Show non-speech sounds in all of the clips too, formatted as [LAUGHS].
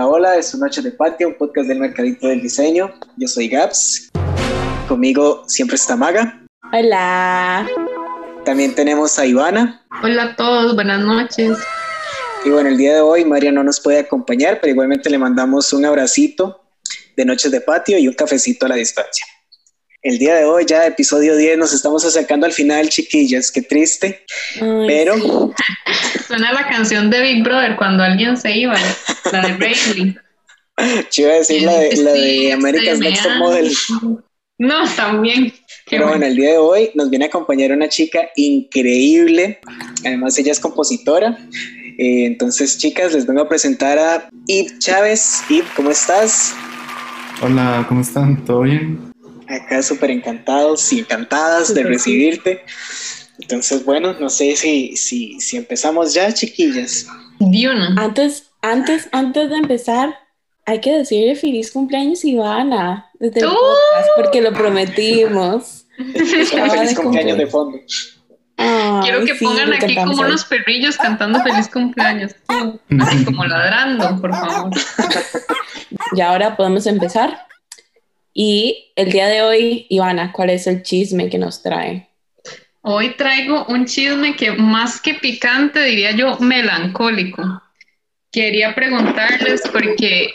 Hola, hola, es un Noche de Patio, un podcast del Mercadito del Diseño. Yo soy Gaps. Conmigo siempre está Maga. Hola. También tenemos a Ivana. Hola a todos, buenas noches. Y bueno, el día de hoy María no nos puede acompañar, pero igualmente le mandamos un abracito de Noches de Patio y un cafecito a la distancia. El día de hoy, ya episodio 10, nos estamos acercando al final, chiquillas, qué triste. pero. [LAUGHS] Suena la canción de Big Brother cuando alguien se iba, la de Rayleigh. [LAUGHS] Yo iba a decir la de, la de America's Next Model. No, también. Pero bueno. el día de hoy nos viene a acompañar una chica increíble. Además, ella es compositora. Eh, entonces, chicas, les vengo a presentar a Ib Chávez. Ib, ¿cómo estás? Hola, ¿cómo están? ¿Todo bien? Acá súper encantados y encantadas de recibirte. Entonces, bueno, no sé si, si, si empezamos ya, chiquillas. Diona. Antes, antes, antes de empezar, hay que decirle feliz cumpleaños Ivana desde el ¡Uh! podcast, porque lo prometimos. feliz cumpleaños de fondo. Quiero que pongan aquí como unos perrillos cantando feliz cumpleaños. [LAUGHS] Así como ladrando, por favor. Y ahora podemos empezar. Y el día de hoy, Ivana, ¿cuál es el chisme que nos trae? Hoy traigo un chisme que más que picante, diría yo, melancólico. Quería preguntarles porque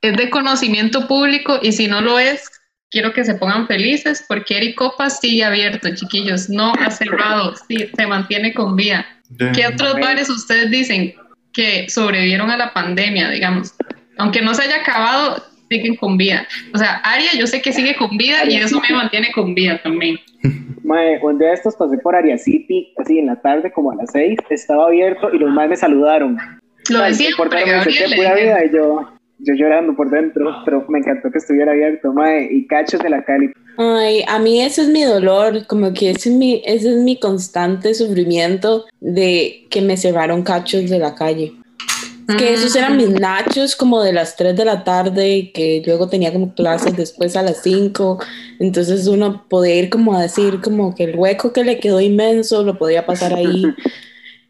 es de conocimiento público y si no lo es, quiero que se pongan felices porque Eric Copa sigue abierto, chiquillos, no ha cerrado, sí, se mantiene con vida. ¿Qué otros bares ustedes dicen que sobrevivieron a la pandemia, digamos? Aunque no se haya acabado, siguen con vida. O sea, Aria yo sé que sigue con vida y eso me mantiene con vida también. Mae, un día de estos pasé por Aria City, así en la tarde, como a las seis, estaba abierto y los más me saludaron. Lo decía, vida y yo, yo llorando por dentro, pero me encantó que estuviera abierto, mae, y cachos de la Cali. Ay, a mí ese es mi dolor, como que ese es mi, ese es mi constante sufrimiento de que me cerraron cachos de la calle que esos eran mis nachos como de las 3 de la tarde y que luego tenía como clases después a las 5. Entonces uno podía ir como a decir como que el hueco que le quedó inmenso lo podía pasar ahí. [LAUGHS]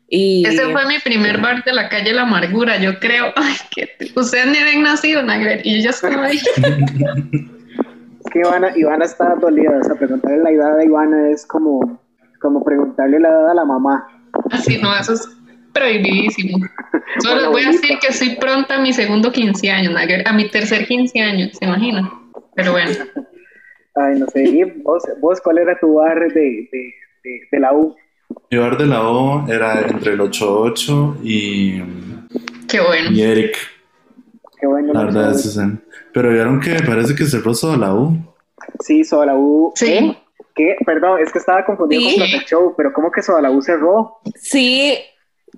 Y... Ese fue mi primer bar de la calle La Amargura, yo creo. [LAUGHS] Ay, que ustedes ni habían nacido, Nagler, y yo ya estaba ahí. es [LAUGHS] que Ivana, Ivana está dolida, o sea, preguntarle la edad de Ivana es como, como preguntarle la edad a la mamá. Así, no, eso es prohibidísimo. [LAUGHS] Solo les voy a decir que soy pronta a mi segundo 15 años, a mi tercer 15 años, ¿se imagina? Pero bueno. [LAUGHS] Ay, no sé, vos, vos cuál era tu bar de, de, de, la U? Mi bar de la U era entre el 88 y... Qué bueno. Y Eric. Qué bueno. La verdad es Pero vieron que parece que cerró Soda la U. Sí, Soda la U. Sí. ¿Qué? Perdón, es que estaba confundido con Plaza Show, pero ¿cómo que Soda la U cerró? Sí,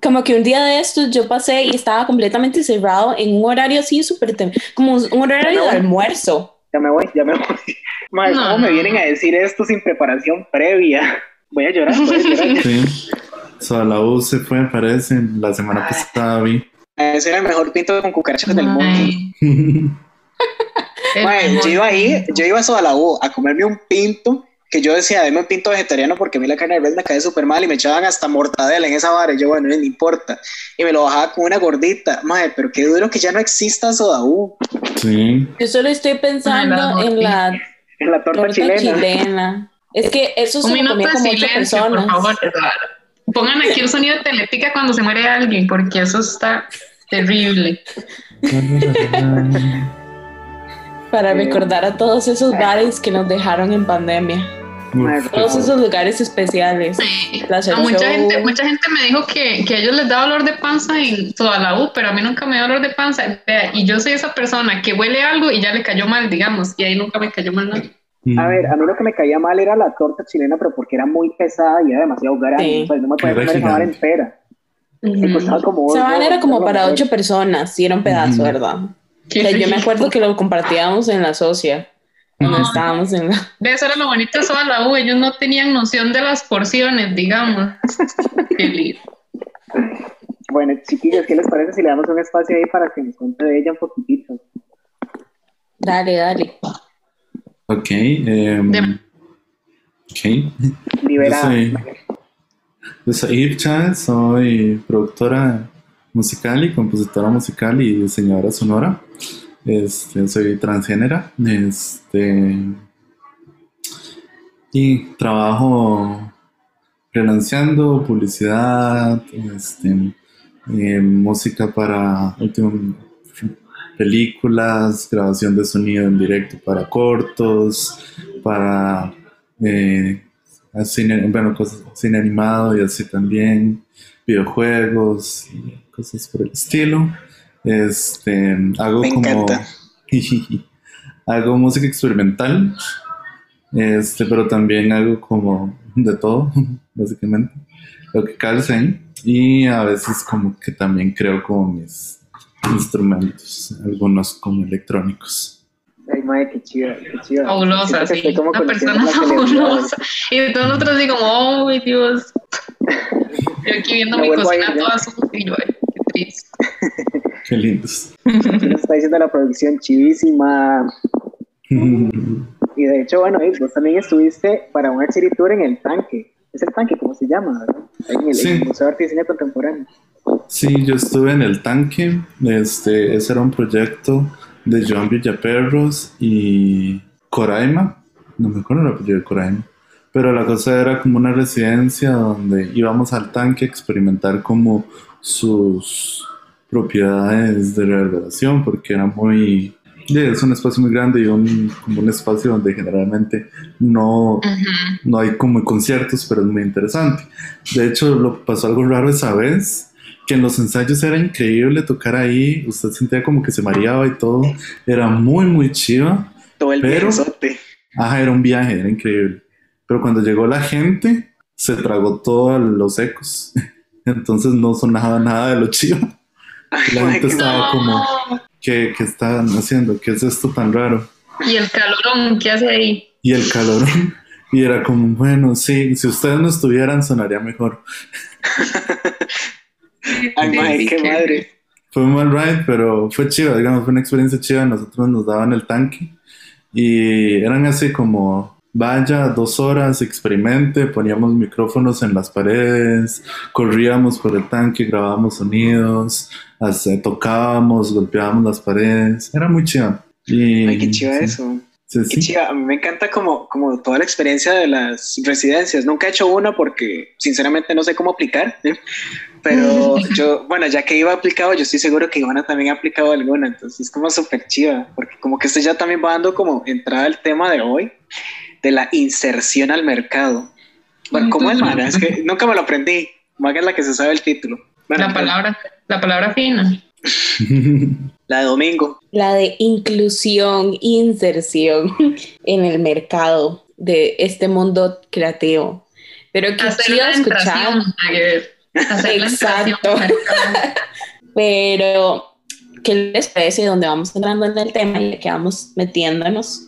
como que un día de estos yo pasé y estaba completamente cerrado en un horario así súper, como un horario de almuerzo. Ya me voy, ya me voy. [LAUGHS] Madre, ¿cómo me vienen a decir esto sin preparación previa? Voy a llorar, voy a llorar. [LAUGHS] Sí. So, la U se fue, parece, la semana pasada vi. Ese era el mejor pinto con cucarachas del mundo. [LAUGHS] Madre, yo iba ahí, yo iba a la U a comerme un pinto que yo decía, deme un pinto vegetariano porque a mí la carne de res me cae súper mal y me echaban hasta mortadela en esa vara. Y yo, bueno, no importa. Y me lo bajaba con una gordita. Madre, pero qué duro que ya no exista soda Sí. Yo solo estoy pensando en la, en la torta, chilena. Es que eso se lo comía como ocho personas. Por favor, pongan aquí el sonido de telética cuando se muere alguien, porque eso está terrible. [LAUGHS] Para recordar a todos esos bares que nos dejaron en pandemia. Todos esos lugares especiales. mucha, gente, mucha gente me dijo que, que, a ellos les da dolor de panza en toda la U, pero a mí nunca me da dolor de panza. Y yo soy esa persona que huele algo y ya le cayó mal, digamos, y ahí nunca me cayó mal nada. A ver, a mí lo que me caía mal era la torta chilena, pero porque era muy pesada y era demasiado grande. O sea, no me podía comer esa entera. Uh como era como para ocho personas y era un pedazo, ¿verdad? Yo me acuerdo que lo compartíamos en la socia. Cuando estábamos en la... De eso era lo bonito de la U, ellos no tenían noción de las porciones, digamos. [LAUGHS] Qué lindo. Bueno, chiquillos, ¿qué les parece si le damos un espacio ahí para que nos cuente de ella un poquitito? Dale, dale. Ok. Eh, ok. Liberada. Yo soy, yo soy Ircha, soy productora musical y compositora musical y diseñadora sonora. Este, soy transgénera. Este, y trabajo freelanceando, publicidad, este, eh, música para películas, grabación de sonido en directo para cortos, para eh, cine, bueno, cine animado y así también, videojuegos, cosas por el estilo. Este, hago como [LAUGHS] hago música experimental, este, pero también hago como de todo, [LAUGHS] básicamente, lo que calce y a veces como que también creo como mis instrumentos, algunos como electrónicos. Ay, madre, qué chida, qué chida. Fabulosa, sí. Una persona fabulosa. Y todos nosotros digo, oh, mi Dios. [LAUGHS] Yo aquí viendo mi cocina toda sucia y yo, qué lindos. Nos está diciendo la producción chivísima. [LAUGHS] y de hecho, bueno, vos también estuviste para un Tour en el tanque. Es el tanque, ¿cómo se llama? ¿verdad? En el, sí. Museo de Arte y Cine Contemporáneo. Sí, yo estuve en el tanque. Este, ese era un proyecto de Joan Villaperros y Coraima. No me acuerdo el apellido de Coraima. Pero la cosa era como una residencia donde íbamos al tanque a experimentar como sus propiedades de reverberación, porque era muy es un espacio muy grande y un, como un espacio donde generalmente no, no hay como conciertos, pero es muy interesante. De hecho, lo pasó algo raro esa vez, que en los ensayos era increíble tocar ahí, usted sentía como que se mareaba y todo, era muy, muy chido. Todo el pero, Ajá, era un viaje, era increíble. Pero cuando llegó la gente, se tragó todos los ecos. Entonces no sonaba nada de lo chido. La gente estaba como, ¿qué, ¿qué están haciendo? ¿Qué es esto tan raro? Y el calorón, ¿qué hace ahí? Y el calorón. Y era como, bueno, sí, si ustedes no estuvieran, sonaría mejor. [LAUGHS] Ay, qué madre. Fue un mal ride, pero fue chido, digamos, fue una experiencia chida. Nosotros nos daban el tanque y eran así como vaya dos horas, experimente, poníamos micrófonos en las paredes, corríamos por el tanque, grabábamos sonidos, tocábamos, golpeábamos las paredes, era muy chido. Ay, qué chido eso. qué chido. A mí me encanta como, como toda la experiencia de las residencias. Nunca he hecho una porque sinceramente no sé cómo aplicar, ¿eh? pero [LAUGHS] yo, bueno, ya que iba aplicado, yo estoy seguro que Ivana también ha aplicado alguna, entonces es como súper chiva, porque como que esto ya también va dando como entrada al tema de hoy, de la inserción al mercado. Bueno, ¿cómo es, Maga? Es que nunca me lo aprendí. Maga es la que se sabe el título. la, palabra, la palabra fina. [LAUGHS] la de domingo. La de inclusión, inserción [LAUGHS] en el mercado de este mundo creativo. Pero que chido escuchar. Exacto. [LAUGHS] Pero, ¿qué les parece donde vamos entrando en el tema y que vamos metiéndonos?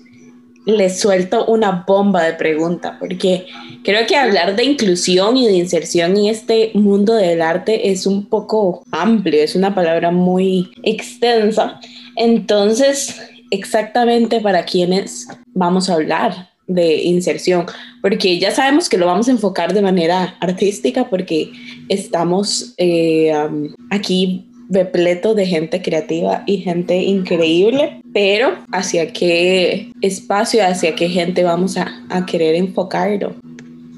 Les suelto una bomba de pregunta, porque creo que hablar de inclusión y de inserción en este mundo del arte es un poco amplio, es una palabra muy extensa. Entonces, exactamente para quienes vamos a hablar de inserción, porque ya sabemos que lo vamos a enfocar de manera artística porque estamos eh, aquí repleto de gente creativa y gente increíble, pero hacia qué espacio, hacia qué gente vamos a, a querer enfocarlo.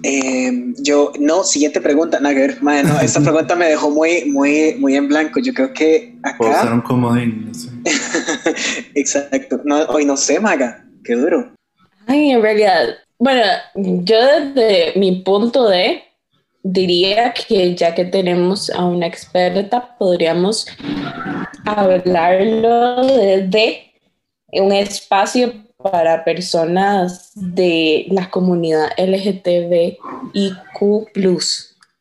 Eh, yo, no, siguiente pregunta, Nager. no, esta [LAUGHS] pregunta me dejó muy, muy, muy en blanco. Yo creo que acá. un comodín, no sé. [LAUGHS] Exacto. No, hoy no sé, Maga. Qué duro. Ay, en realidad, bueno, yo desde mi punto de diría que ya que tenemos a una experta, podríamos hablarlo desde un espacio para personas de la comunidad LGTBIQ.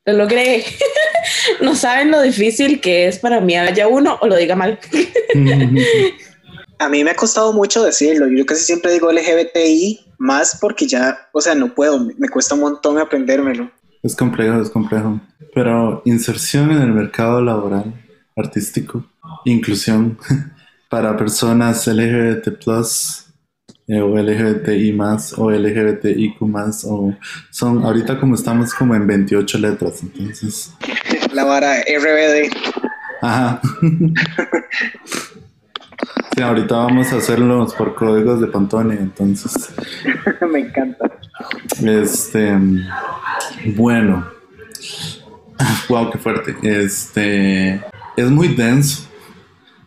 Lo logré. [LAUGHS] no saben lo difícil que es para mí haya uno o lo diga mal. [LAUGHS] a mí me ha costado mucho decirlo. Yo casi siempre digo LGBTI más porque ya, o sea, no puedo, me cuesta un montón aprendérmelo. Es complejo, es complejo. Pero inserción en el mercado laboral, artístico, inclusión [LAUGHS] para personas LGBT eh, o LGBTI más o LGBTIQ más o son ahorita como estamos como en 28 letras entonces la vara RBD Ajá. [LAUGHS] sí, ahorita vamos a hacerlos por códigos de Pantone, entonces. [LAUGHS] Me encanta. Este. Bueno. Wow, qué fuerte. Este. Es muy denso.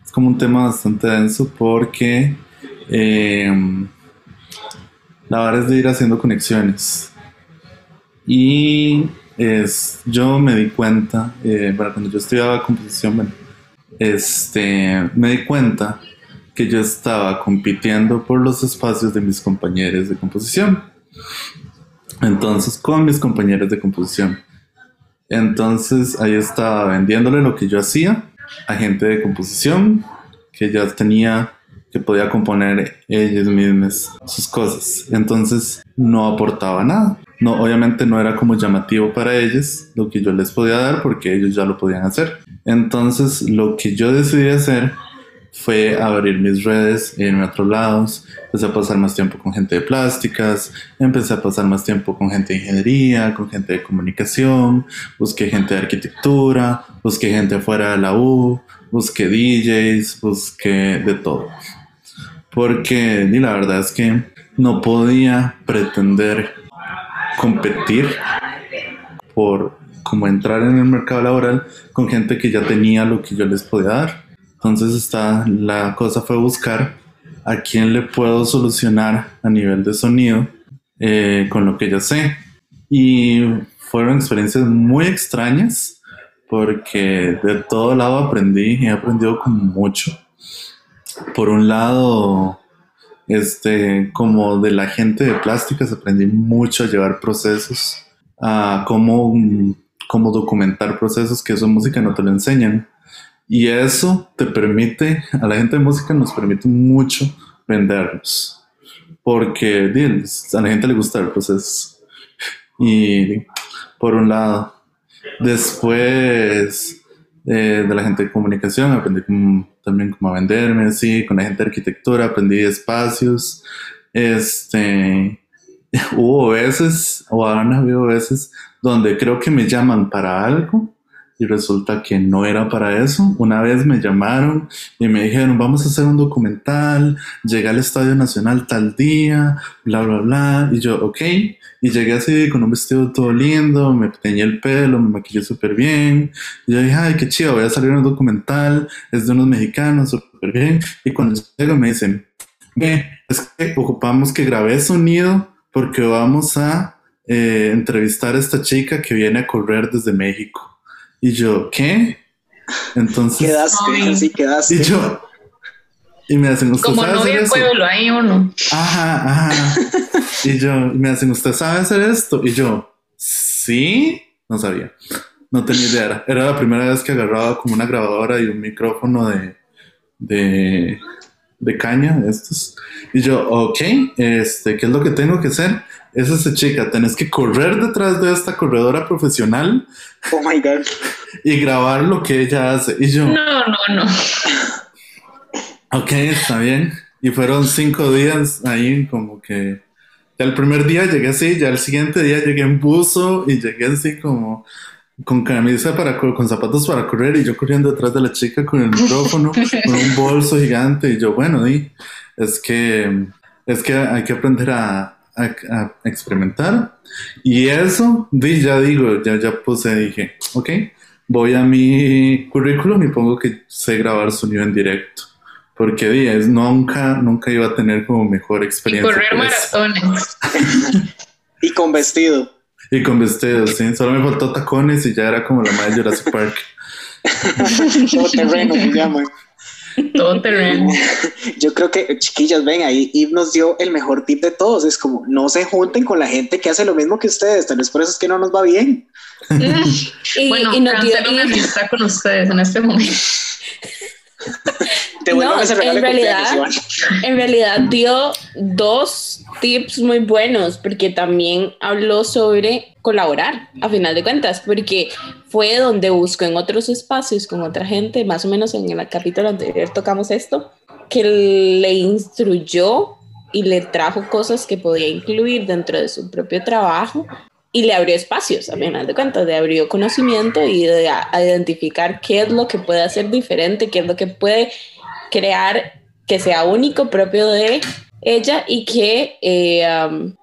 Es como un tema bastante denso porque. Em, la verdad es de ir haciendo conexiones. Y es, yo me di cuenta, eh, cuando yo estudiaba composición, este, me di cuenta que yo estaba compitiendo por los espacios de mis compañeros de composición. Entonces, con mis compañeros de composición. Entonces, ahí estaba vendiéndole lo que yo hacía a gente de composición que ya tenía, que podía componer ellos mismos sus cosas. Entonces, no aportaba nada no, obviamente no era como llamativo para ellos lo que yo les podía dar porque ellos ya lo podían hacer. Entonces lo que yo decidí hacer fue abrir mis redes, a otros lados, empecé a pasar más tiempo con gente de plásticas, empecé a pasar más tiempo con gente de ingeniería, con gente de comunicación, busqué gente de arquitectura, busqué gente fuera de la U, busqué DJs, busqué de todo. Porque y la verdad es que no podía pretender competir por como entrar en el mercado laboral con gente que ya tenía lo que yo les podía dar. Entonces está, la cosa fue buscar a quién le puedo solucionar a nivel de sonido eh, con lo que ya sé. Y fueron experiencias muy extrañas porque de todo lado aprendí y he aprendido como mucho. Por un lado, este, como de la gente de plásticas aprendí mucho a llevar procesos, a cómo, cómo documentar procesos que eso en música no te lo enseñan. Y eso te permite, a la gente de música nos permite mucho vendernos. Porque a la gente le gusta el proceso. Y por un lado. Después de la gente de comunicación aprendí también como a venderme, así, con la gente de arquitectura, aprendí espacios. Este, [LAUGHS] hubo veces, o han habido veces, donde creo que me llaman para algo y resulta que no era para eso. Una vez me llamaron y me dijeron, vamos a hacer un documental, llegué al Estadio Nacional tal día, bla, bla, bla. Y yo, ok. Y llegué así con un vestido todo lindo, me teñí el pelo, me maquillé súper bien. Y yo dije, ay, qué chido, voy a salir en un documental, es de unos mexicanos, súper bien. Y cuando llego me dicen, ve, es que ocupamos que grabé sonido porque vamos a eh, entrevistar a esta chica que viene a correr desde México. Y yo, ¿qué? Entonces. Quedaste, sí, quedaste. Y yo. Y me hacen, ¿usted Como no el pueblo, hay uno. Ajá, ajá. [LAUGHS] y yo, me hacen, ¿usted sabe hacer esto? Y yo, sí, no sabía. No tenía idea. Era la primera vez que agarraba como una grabadora y un micrófono de, de, de caña, estos. Y yo, ok, este, ¿qué es lo que tengo que hacer? Es esa chica, tenés que correr detrás de esta corredora profesional. Oh my God. Y grabar lo que ella hace. Y yo. No, no, no. Ok, está bien. Y fueron cinco días ahí, como que. Ya el primer día llegué así, ya el siguiente día llegué en buzo y llegué así como con camisa para con zapatos para correr y yo corriendo detrás de la chica con el micrófono, [LAUGHS] con un bolso gigante y yo, bueno, y es que es que hay que aprender a, a, experimentar. Y eso, ya digo, ya, ya puse, dije, ok, voy a mi currículum y pongo que sé grabar sonido en directo. Porque días nunca, nunca iba a tener como mejor experiencia. Y correr maratones. [LAUGHS] y con vestido. Y con vestido, sí. Solo me faltó tacones y ya era como la madre de Jurassic Park. [LAUGHS] Todo terreno se llama. Todo terreno. [LAUGHS] Yo creo que, chiquillas, ven, ahí y nos dio el mejor tip de todos. Es como, no se junten con la gente que hace lo mismo que ustedes. Tal vez por eso es que no nos va bien. y, [LAUGHS] bueno, y nos dio una amistad con ustedes en este momento. [LAUGHS] Te no, en realidad, en realidad dio dos tips muy buenos porque también habló sobre colaborar a final de cuentas porque fue donde buscó en otros espacios con otra gente más o menos en el capítulo anterior tocamos esto que le instruyó y le trajo cosas que podía incluir dentro de su propio trabajo y le abrió espacios, a final de cuentas, le abrió conocimiento y de identificar qué es lo que puede hacer diferente, qué es lo que puede crear que sea único, propio de ella y que, eh,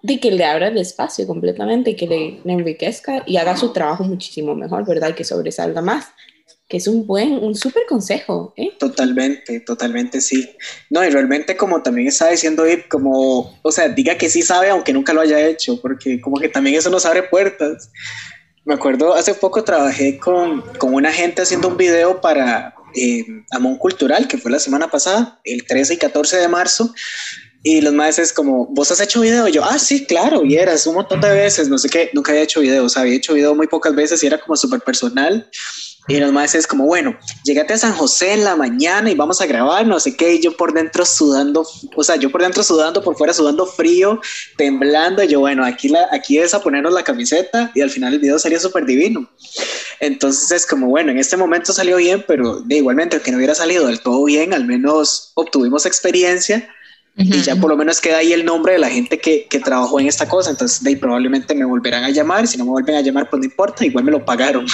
de que le abra el espacio completamente, que le, enriquezca y haga su trabajo muchísimo mejor, ¿verdad? Y que sobresalga más que es un buen, un súper consejo. ¿eh? Totalmente, totalmente sí. No, y realmente como también está diciendo Ip, como, o sea, diga que sí sabe aunque nunca lo haya hecho, porque como que también eso nos abre puertas. Me acuerdo, hace poco trabajé con, con una gente haciendo un video para eh, Amón Cultural, que fue la semana pasada, el 13 y 14 de marzo, y los maestros como, ¿vos has hecho video? Y yo, ah, sí, claro, y eras un montón de veces, no sé qué, nunca había hecho video, o sea, había hecho video muy pocas veces y era como súper personal. Y los maestros es como, bueno, llegate a San José en la mañana y vamos a grabar, no sé qué, y yo por dentro sudando, o sea, yo por dentro sudando, por fuera sudando frío, temblando, y yo, bueno, aquí, la, aquí es a ponernos la camiseta y al final el video sería súper divino. Entonces es como, bueno, en este momento salió bien, pero de igualmente, aunque no hubiera salido del todo bien, al menos obtuvimos experiencia y ya por lo menos queda ahí el nombre de la gente que, que trabajó en esta cosa. Entonces, de ahí probablemente me volverán a llamar. Si no me vuelven a llamar, pues no importa, igual me lo pagaron.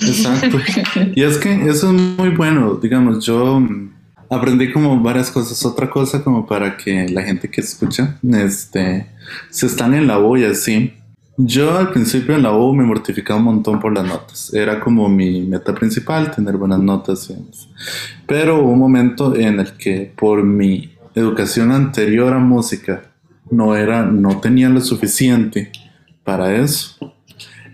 Exacto. [LAUGHS] y es que eso es muy bueno. Digamos, yo aprendí como varias cosas. Otra cosa como para que la gente que escucha, este, se están en la U y así. Yo al principio en la U me mortificaba un montón por las notas. Era como mi meta principal, tener buenas notas. Pero hubo un momento en el que por mi educación anterior a música no era, no tenía lo suficiente para eso.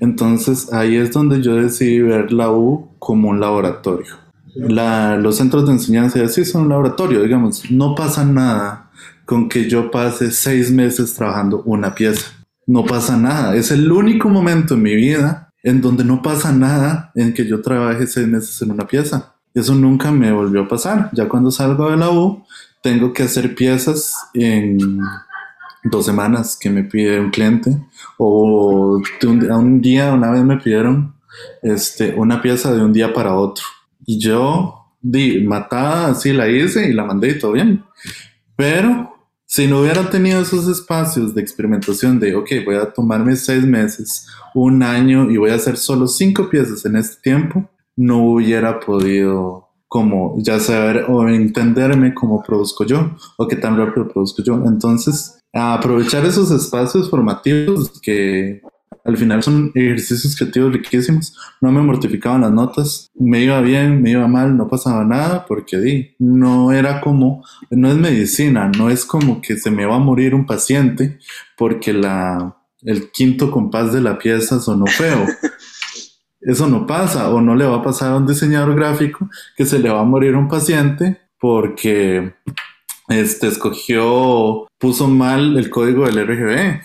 Entonces ahí es donde yo decidí ver la U como un laboratorio. los centros de enseñanza así son un laboratorio, digamos, no pasa nada con que yo pase seis meses trabajando una pieza. No pasa nada, es el único momento en mi vida en donde no pasa nada en que yo trabaje seis meses en una pieza. Eso nunca me volvió a pasar. Ya cuando salgo de la U, tengo que hacer piezas en dos semanas que me pide un cliente o un, un, día una vez me pidieron este, una pieza de un día para otro y yo di matada así la hice y la mandé y todo bien pero si no hubiera tenido esos espacios de experimentación de ok voy a tomarme seis meses un año y voy a hacer solo cinco piezas en este tiempo no hubiera podido como ya saber o entenderme cómo produzco yo o qué tan rápido produzco yo. Entonces, aprovechar esos espacios formativos que al final son ejercicios creativos riquísimos. No me mortificaban las notas, me iba bien, me iba mal, no pasaba nada porque di, no era como, no es medicina, no es como que se me va a morir un paciente porque la, el quinto compás de la pieza sonó feo. [LAUGHS] Eso no pasa o no le va a pasar a un diseñador gráfico que se le va a morir un paciente porque este escogió, puso mal el código del RGB.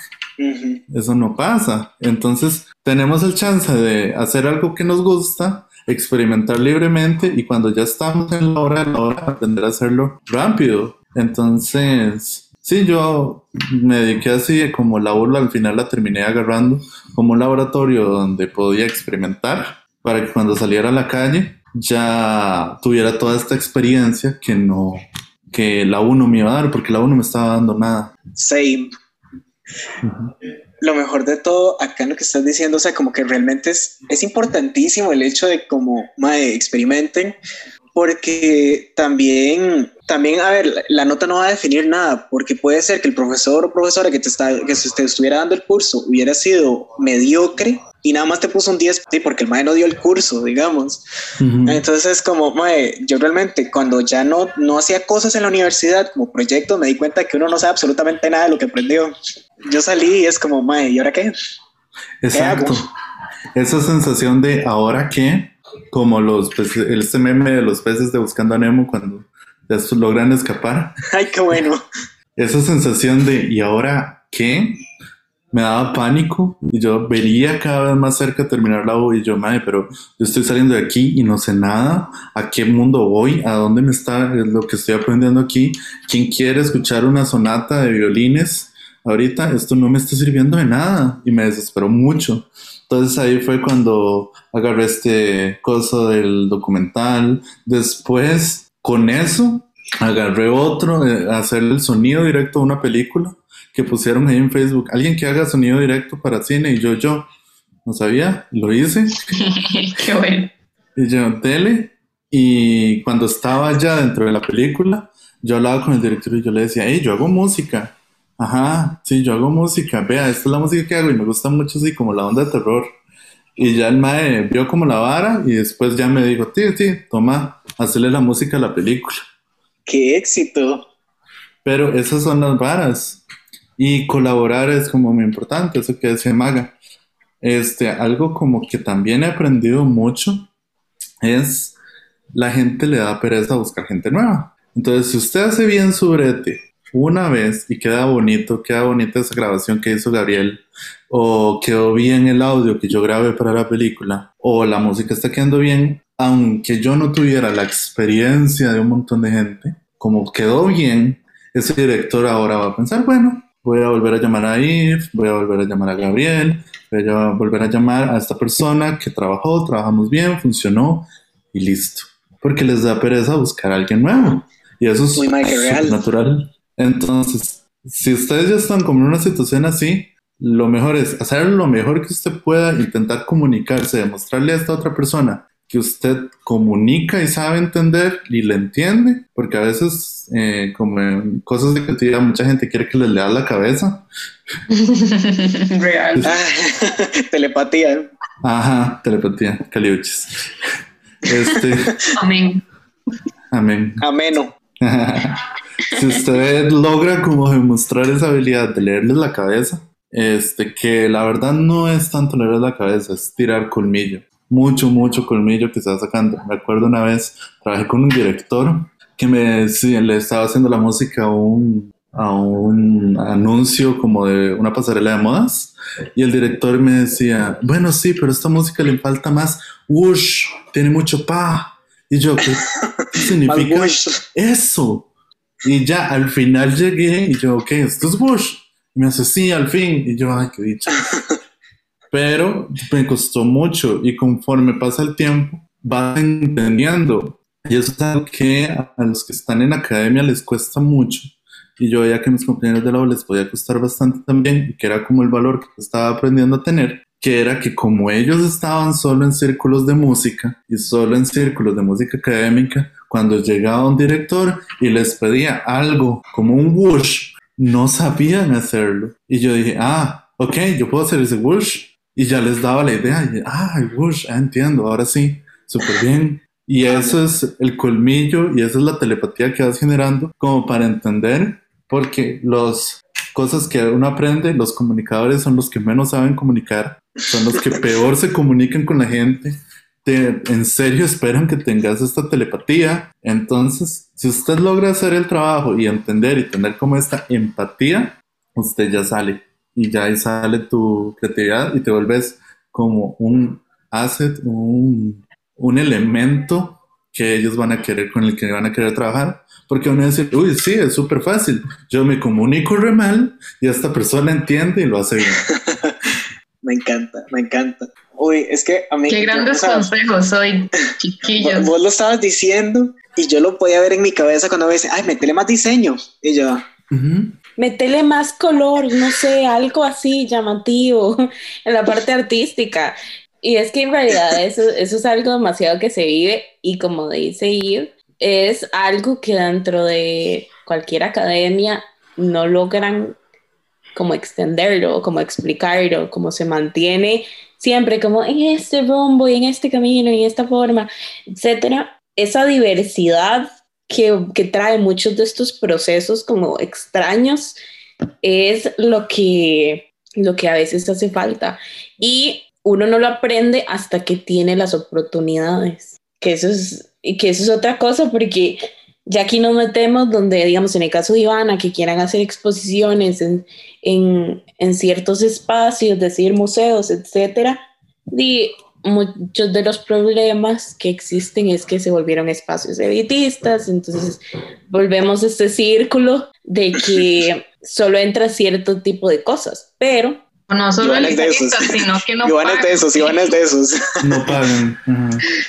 Eso no pasa. Entonces tenemos el chance de hacer algo que nos gusta, experimentar libremente y cuando ya estamos en la hora de la hora aprender a hacerlo rápido. Entonces, Sí, yo me dediqué así, como la burla al final la terminé agarrando como un laboratorio donde podía experimentar para que cuando saliera a la calle ya tuviera toda esta experiencia que no, que la uno me iba a dar, porque la uno me estaba dando nada. Same. Lo mejor de todo acá en lo que estás diciendo, o sea, como que realmente es, es importantísimo el hecho de como, mae, experimenten, porque también, también, a ver, la nota no va a definir nada, porque puede ser que el profesor o profesora que te, está, que te estuviera dando el curso hubiera sido mediocre y nada más te puso un 10 sí, porque el mae no dio el curso, digamos. Entonces, como, mae, yo realmente cuando ya no, no hacía cosas en la universidad como proyecto, me di cuenta que uno no sabe absolutamente nada de lo que aprendió. Yo salí y es como, mae, ¿y ahora qué? Exacto. Esa sensación de ahora qué, como los peces, este meme de los peces de Buscando a Nemo cuando ya logran escapar. Ay, qué bueno. Esa sensación de, ¿y ahora qué? Me daba pánico y yo vería cada vez más cerca terminar la U y yo, madre, pero yo estoy saliendo de aquí y no sé nada. ¿A qué mundo voy? ¿A dónde me está lo que estoy aprendiendo aquí? ¿Quién quiere escuchar una sonata de violines? Ahorita esto no me está sirviendo de nada y me desesperó mucho. Entonces ahí fue cuando agarré este coso del documental. Después, con eso, agarré otro, eh, hacer el sonido directo de una película, que pusieron ahí en Facebook, alguien que haga sonido directo para cine y yo, yo, no sabía, lo hice. [LAUGHS] Qué bueno. Y yo, tele, y cuando estaba ya dentro de la película, yo hablaba con el director y yo le decía, hey, yo hago música. Ajá, sí, yo hago música. Vea, esta es la música que hago y me gusta mucho así como la onda de terror. Y ya el mae vio como la vara y después ya me dijo, tío, tío, toma, hacerle la música a la película. ¡Qué éxito! Pero esas son las varas. Y colaborar es como muy importante, eso que decía Maga. Este, algo como que también he aprendido mucho es la gente le da pereza a buscar gente nueva. Entonces, si usted hace bien su brete una vez y queda bonito, queda bonita esa grabación que hizo Gabriel, o quedó bien el audio que yo grabé para la película, o la música está quedando bien, aunque yo no tuviera la experiencia de un montón de gente, como quedó bien, ese director ahora va a pensar, bueno, voy a volver a llamar a Yves, voy a volver a llamar a Gabriel, voy a volver a llamar a esta persona que trabajó, trabajamos bien, funcionó y listo. Porque les da pereza buscar a alguien nuevo. Y eso es Muy natural. Entonces, si ustedes ya están como en una situación así, lo mejor es hacer lo mejor que usted pueda, intentar comunicarse, demostrarle a esta otra persona que usted comunica y sabe entender y le entiende, porque a veces, eh, como en cosas de creatividad, mucha gente quiere que les lea la cabeza. Real. Ah, [LAUGHS] telepatía. Ajá, telepatía, caliuches. Este, [LAUGHS] Amén. amén. Ameno. [LAUGHS] si usted logra como demostrar esa habilidad de leerles la cabeza, este, que la verdad no es tanto leerles la cabeza, es tirar colmillo. Mucho, mucho colmillo que va sacando. Me acuerdo una vez, trabajé con un director que me sí, le estaba haciendo la música a un, a un anuncio como de una pasarela de modas y el director me decía, bueno, sí, pero esta música le falta más whoosh, tiene mucho pa. Y yo, ¿qué [LAUGHS] significa Más whoosh. eso? Y ya al final llegué y yo, ok, esto es whoosh. Y me hace, sí, al fin. Y yo, ay, qué dicha. [LAUGHS] Pero me costó mucho y conforme pasa el tiempo, vas entendiendo. Y eso es algo que a los que están en academia les cuesta mucho. Y yo veía que a mis compañeros de la U les podía costar bastante también, y que era como el valor que estaba aprendiendo a tener, que era que como ellos estaban solo en círculos de música y solo en círculos de música académica, cuando llegaba un director y les pedía algo como un whoosh, no sabían hacerlo. Y yo dije, ah, ok, yo puedo hacer ese whoosh. Y ya les daba la idea, y, ah, el whoosh, ah, entiendo, ahora sí, súper bien. Y eso es el colmillo y esa es la telepatía que vas generando como para entender, porque las cosas que uno aprende, los comunicadores son los que menos saben comunicar, son los que [LAUGHS] peor se comunican con la gente, te, en serio esperan que tengas esta telepatía. Entonces, si usted logra hacer el trabajo y entender y tener como esta empatía, usted ya sale y ya ahí sale tu creatividad y te vuelves como un asset, un, un elemento que ellos van a querer, con el que van a querer trabajar. Porque van a decir, uy, sí, es súper fácil. Yo me comunico re mal y esta persona entiende y lo hace bien. [LAUGHS] Me encanta, me encanta. Uy, es que a mí... Qué grandes consejos hoy, [LAUGHS] Vos, chiquillos. vos lo estabas diciendo y yo lo podía ver en mi cabeza cuando me dice, ay, metele más diseño. Y yo, Ujú. Metele más color, no sé, algo así llamativo [LAUGHS] en la parte artística. Y es que en realidad eso, eso es algo demasiado que se vive y como dice Yves, es algo que dentro de cualquier academia no logran como extenderlo, como explicarlo, como se mantiene siempre como en este rumbo y en este camino y en esta forma, etcétera. Esa diversidad que, que trae muchos de estos procesos como extraños es lo que, lo que a veces hace falta. Y uno no lo aprende hasta que tiene las oportunidades. Que eso es, que eso es otra cosa, porque ya aquí nos metemos donde, digamos, en el caso de Ivana, que quieran hacer exposiciones en, en, en ciertos espacios, decir museos, etcétera, y muchos de los problemas que existen es que se volvieron espacios elitistas, entonces volvemos a este círculo de que [LAUGHS] solo entra cierto tipo de cosas, pero no solo Iván es de esos. sino que no Iván es pagan. de esos, Iván es de esos. [LAUGHS] No pagan.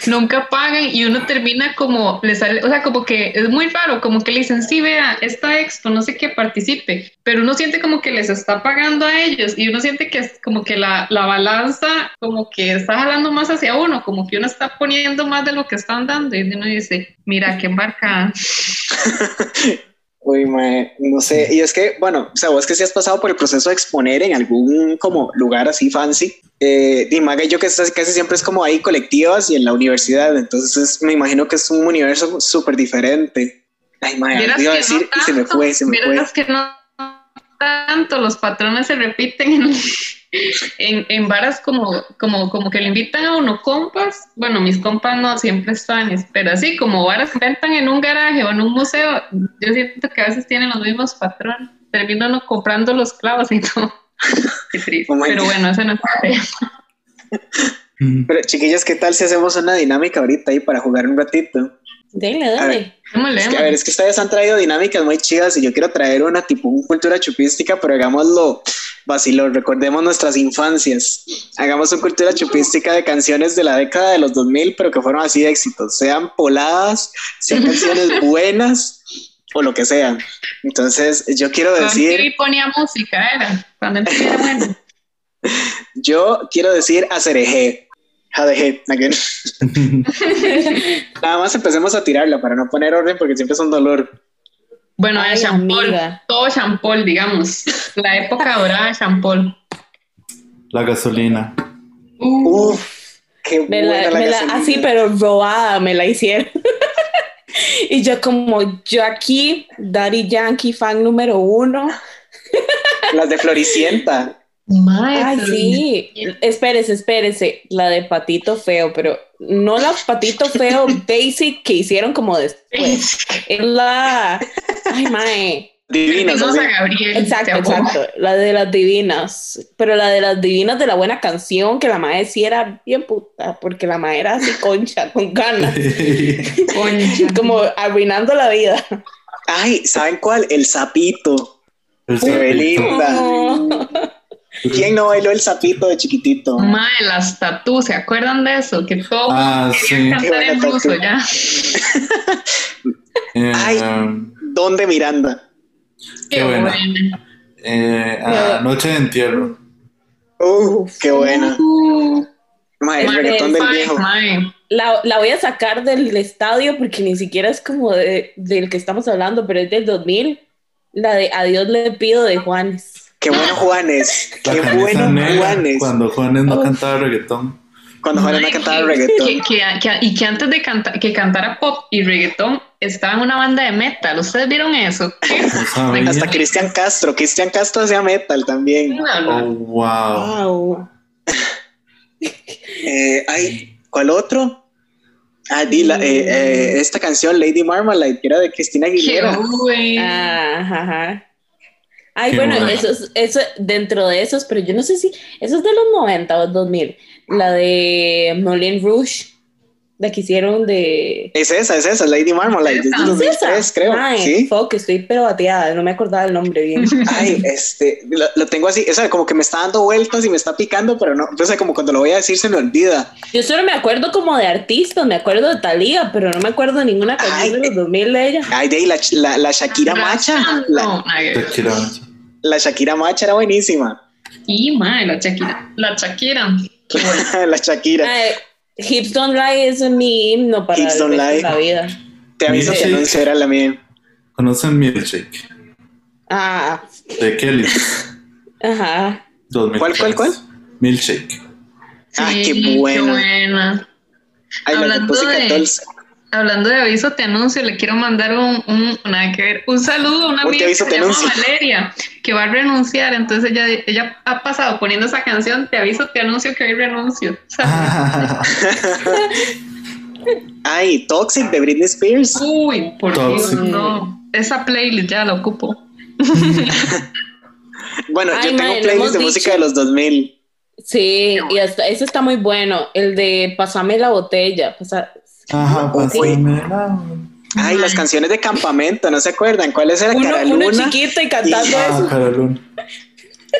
Nunca pagan y uno termina como, le sale, o sea, como que es muy raro, como que le dicen, sí, vea, esta expo, no sé qué, participe, pero uno siente como que les está pagando a ellos y uno siente que es como que la, la balanza como que está jalando más hacia uno, como que uno está poniendo más de lo que están dando y uno dice, mira, qué embarcada. [LAUGHS] Uy, mae, no sé. Y es que, bueno, o sea, vos que si has pasado por el proceso de exponer en algún como lugar así fancy, eh, y Maga y yo que estás casi siempre es como ahí colectivas y en la universidad, entonces es- me imagino que es un universo súper diferente. Ay, mae, Vieras iba a decir no y se me fue, se me fue. que no tanto, los patrones se repiten en, en, en varas como, como, como que le invitan a uno compas, bueno, mis compas no siempre están, pero así como varas que inventan en un garaje o en un museo, yo siento que a veces tienen los mismos patrones, termino uno comprando los clavos y todo. [LAUGHS] Qué triste, Oh pero bueno, eso no es tema. Pero chiquillos, ¿qué tal si hacemos una dinámica ahorita ahí para jugar un ratito? Dele, A dale. ver. ¿Cómo Es que, a ver, es que ustedes han traído dinámicas muy chidas y yo quiero traer una tipo un cultura chupística, pero hagámoslo vacilo, recordemos nuestras infancias. Hagamos una cultura chupística de canciones de la década de los 2000, pero que fueron así de éxitos, sean poladas, sean [LAUGHS] canciones buenas o lo que sea. Entonces, yo quiero Cuando decir, MTV ponía música, era. Cuando era [LAUGHS] bueno. yo quiero decir Acerejé. Jadeje, again. Nada más empecemos a tirarla para no poner orden porque siempre es un dolor. Bueno, Ay, de Champol, todo Champol, digamos. La época dorada de Champol. La gasolina. Uh, Uf, qué Me buena la, la me la- gasolina. así, pero robada me la hicieron. [LAUGHS] y yo como, yo aquí, Daddy Yankee, fan número uno. Las de Floricienta. Mae, Ay, sí. Espérese, espérese. La de Patito Feo, pero no la Patito Feo [LAUGHS] basic que hicieron como después. Es la... Ay, mae. Divinas. Perdimos así. a Gabriel. Exacto, exacto. La de las divinas. Pero la de las divinas de la buena canción, que la mae sí era bien puta, porque la mae era así concha, con ganas. [LAUGHS] Concha. como arruinando la vida. Ay, ¿saben cuál? El sapito. El Se ve sapito. linda. Oh. ¿Quién no bailó el sapito de chiquitito? Mae, las tatú, ¿se acuerdan de eso? Que todo Ah, sí. cantar en ruso ya. Eh, Ay. um, ¿Dónde Miranda? Qué Qué buena. buena. eh, ah, Noche de entierro. Uh, qué buena. Uh, Mae, el mae, reggaetón del viejo. mae. La, la voy a sacar del estadio porque ni siquiera es como de- del que estamos hablando, pero es del 2000. La de Adiós le pido de Juanes. Qué bueno Juanes. La Qué bueno Juanes. Cuando Juanes no Oh. cantaba reggaetón. Cuando Juanes no cantaba que- reggaetón. que- que- que- y que antes de cantar, que cantara pop y reggaetón, estaba en una banda de metal. ¿Ustedes vieron eso? ¿Qué? No. Hasta Cristian Castro. Cristian Castro hacía metal también. No, Oh, wow. Wow. [LAUGHS] Eh, ay, ¿cuál otro? Ah, di la- eh, eh, esta canción, Lady Marmalade, que era de Cristina Qué Aguilera. güey. Ah, Ajá, ajá. Ay, Qué bueno, eso, es- eso dentro de esos, pero yo no sé si eso es de los 90 o 2000. La de Moulin Rouge, la que hicieron de. Es esa, es esa, Lady Marmalade, desde ¿Es esa? 2003, creo. Ay, Sí. fuck, estoy pero bateada, no me acordaba el nombre bien. [LAUGHS] Ay, este, lo, lo tengo así, o sea, como que me está dando vueltas y me está picando, pero no, o sea, como cuando lo voy a decir se me olvida. Yo solo me acuerdo como de artistas, me acuerdo de Talía, pero no me acuerdo de ninguna canción Ay, de los 2000 de ella. Ay, de ahí la, la, la Shakira Macha, la, la Shakira Macha era buenísima. Y mae, la Shakira. La Shakira. [LAUGHS] La Shakira. Ay, Hips Don't Lie es mi himno para Hips Don't Lie. la vida. Te aviso que no era la mía. ¿Conocen Milkshake? Ah, De Kelly. ajá. 2003. ¿Cuál, cuál, cuál? Milkshake. Ay, Sí, qué buena. buena. Ay, la de Hablando Pussycat de- Dolls. Hablando de aviso te anuncio, le quiero mandar un, un nada que ver, un saludo a una ¿Por qué amiga que se llama? Valeria, que va a renunciar, entonces ella, ella ha pasado poniendo esa canción, te aviso, te anuncio que hoy renuncio. Sea, [LAUGHS] Ay, Toxic de Britney Spears. Uy, por Dios, no. Esa playlist ya la ocupo. [LAUGHS] Bueno, Ay, yo tengo playlist de dicho. música de los 2000. Sí, y hasta eso está muy bueno. El de Pásame la botella. pasa- Ajá, pásame la- Ay, las canciones de campamento, ¿no se acuerdan? ¿Cuál era? Uno, Cara uno Luna. chiquito y cantando Y- Ah, eso.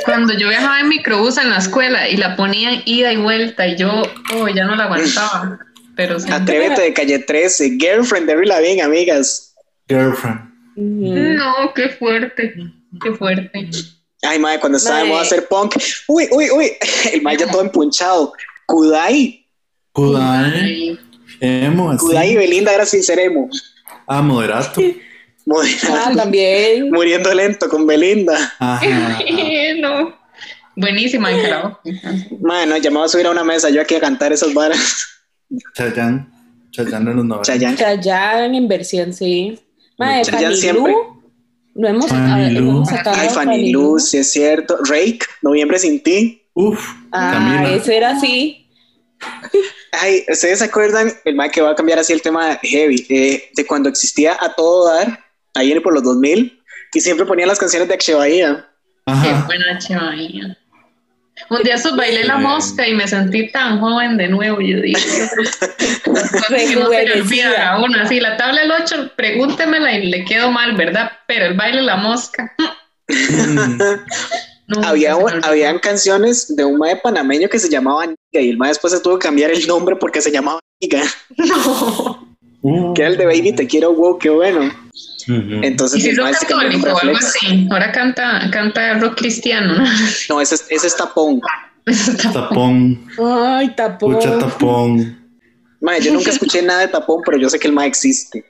Cuando yo viajaba en microbús en la escuela y la ponían ida y vuelta y yo, oh, ya no la aguantaba. Pero sí. Atrévete de calle 13, Girlfriend de Avril amigas. Girlfriend. No, qué fuerte, qué fuerte. Ay, madre, cuando estábamos a hacer punk. Uy, uy, uy. [LAUGHS] El mae ya todo empunchado. Kudai. Kudai. Emo, así. Kudai y Belinda era sin ser emo. Ah, moderato. Moderato. Ah, también. Muriendo lento con Belinda. Ajá. [LAUGHS] no. Buenísima, claro. Bueno, ya me voy a subir a una mesa yo aquí a cantar esas varas. Chayanne. Chayanne en los 90. Chayanne. Chayanne en versión, sí. Madre, Fanny siempre. No hemos, sacado Ay, Lu, sí es cierto. Rake, Noviembre sin ti. Uf. Ah, Camila. ese era así. Ay, ¿ustedes se acuerdan? El Mike que va a cambiar así el tema heavy, eh, de cuando existía a todo dar, ahí por los 2000, y siempre ponía las canciones de Axe Bahía. Qué buena chivaía. Un día sus bailé la mosca y me sentí tan joven de nuevo. Yo digo, [LAUGHS] que no se le olvidan a uno. Así, la tabla del 8, pregúntemela y le quedo mal, ¿verdad? Pero el baile la mosca. Mm. [LAUGHS] nunca Había, habían canciones de un mae panameño que se llamaba Niga, y el mae después se tuvo que cambiar el nombre porque se llamaba Niga, No. Uh. que era el de Baby Te Quiero, wow, qué bueno. Entonces Y si el es católico o algo así. Ahora canta, canta rock cristiano, ¿no? No, ese, es- ese es Tapón. Tapón. Ay, tapón. Escucha tapón. Mae, yo nunca escuché nada de Tapón, pero yo sé que el mae existe.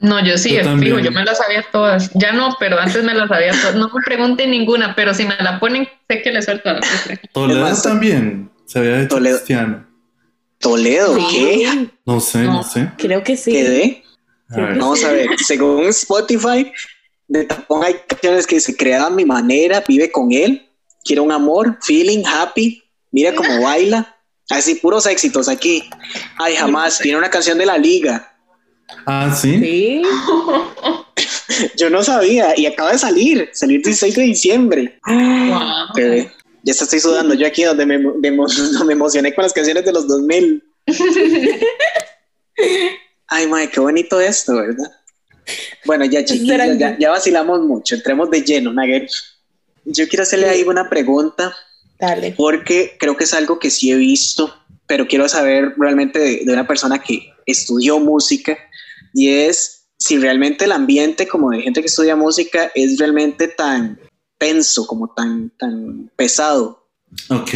No, yo sí, Yo es también. fijo, yo me las sabía todas. Ya no, pero antes me las sabía todas. No me pregunten ninguna, pero si me la ponen, sé que le suelto a la otra. Toledo más, también. Se había hecho Toledo. cristiano. Toledo, ¿qué? No sé, no, No. sé. creo que sí. ¿Qué A Creo ver. que Vamos a ver, según Spotify, de Tapón hay canciones que dice creada a mi manera, vive con él, quiero un amor, feeling, happy, mira cómo baila, así puros éxitos aquí. Ay, jamás, tiene una canción de la liga. Ah, sí. Sí. [LAUGHS] Yo no sabía y acaba de salir, salir 16 de diciembre. Wow. Bebé, Ya estoy sudando yo aquí donde [LAUGHS] me, emocioné con las canciones de los 2000. [LAUGHS] Ay, madre, qué bonito esto, ¿verdad? Bueno, ya chiquillos, ya, ya vacilamos mucho, entremos de lleno, Naguer. Yo quiero hacerle ahí una pregunta Dale. porque creo que es algo que sí he visto, pero quiero saber realmente de, de una persona que estudió música y es si realmente el ambiente como de gente que estudia música es realmente tan tenso, como tan, tan pesado. Ok.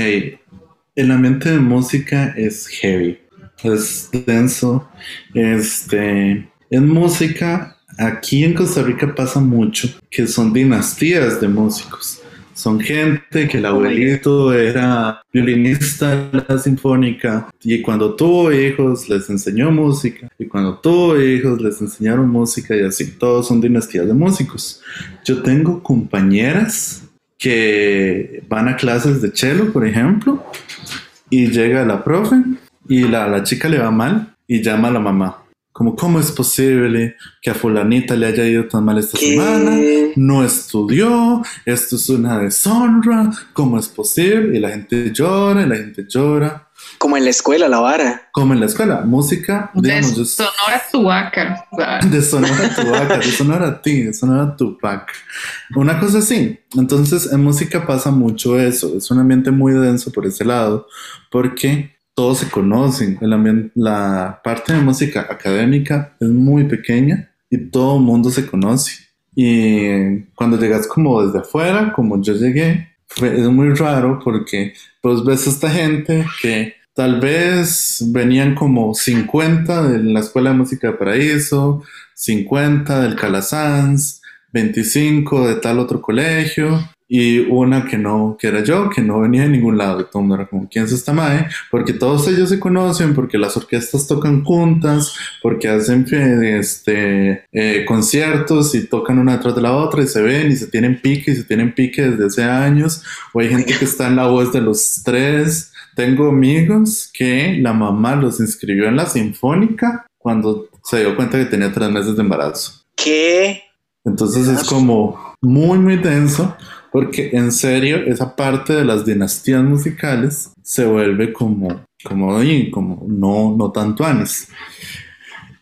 El ambiente de música es heavy. Es denso. Este. En música, aquí en Costa Rica pasa mucho que son dinastías de músicos. Son gente que el abuelito era violinista de la sinfónica y cuando tuvo hijos les enseñó música y cuando tuvo hijos les enseñaron música y así. Todos son dinastías de músicos. Yo tengo compañeras que van a clases de cello, por ejemplo, y llega la profe y la, la chica le va mal y llama a la mamá. Como, ¿cómo es posible que a fulanita le haya ido tan mal esta ¿Qué? semana? No estudió, esto es una deshonra, ¿cómo es posible? Y la gente llora, y la gente llora. Como en la escuela, la vara. Como en la escuela, música, De digamos, yo- Sonora sea, [LAUGHS] de Sonora Tupac, de Sonora ti, de Sonora Tupac. Una cosa así. Entonces, en música pasa mucho eso. Es un ambiente muy denso por ese lado, porque todos se conocen. El la parte de música académica es muy pequeña y todo el mundo se conoce. Y cuando llegas como desde afuera, como yo llegué, fue- es muy raro porque pues ves a esta gente que tal vez venían como 50 de la Escuela de Música de Paraíso, 50 del Calasanz, 25 de tal otro colegio y una que no, que era yo, que no venía de ningún lado. Y todo el mundo era como, ¿quién es esta mae? Porque todos ellos se conocen, porque las orquestas tocan juntas, porque hacen este, eh, conciertos y tocan una detrás de la otra y se ven y se tienen pique y se tienen pique desde hace años. O hay gente que está en la voz de los tres. Tengo amigos que la mamá los inscribió en la sinfónica cuando se dio cuenta que tenía tres meses de embarazo. ¿Qué? Entonces es como muy, muy denso, porque en serio esa parte de las dinastías musicales se vuelve como, como, no, no tanto anes.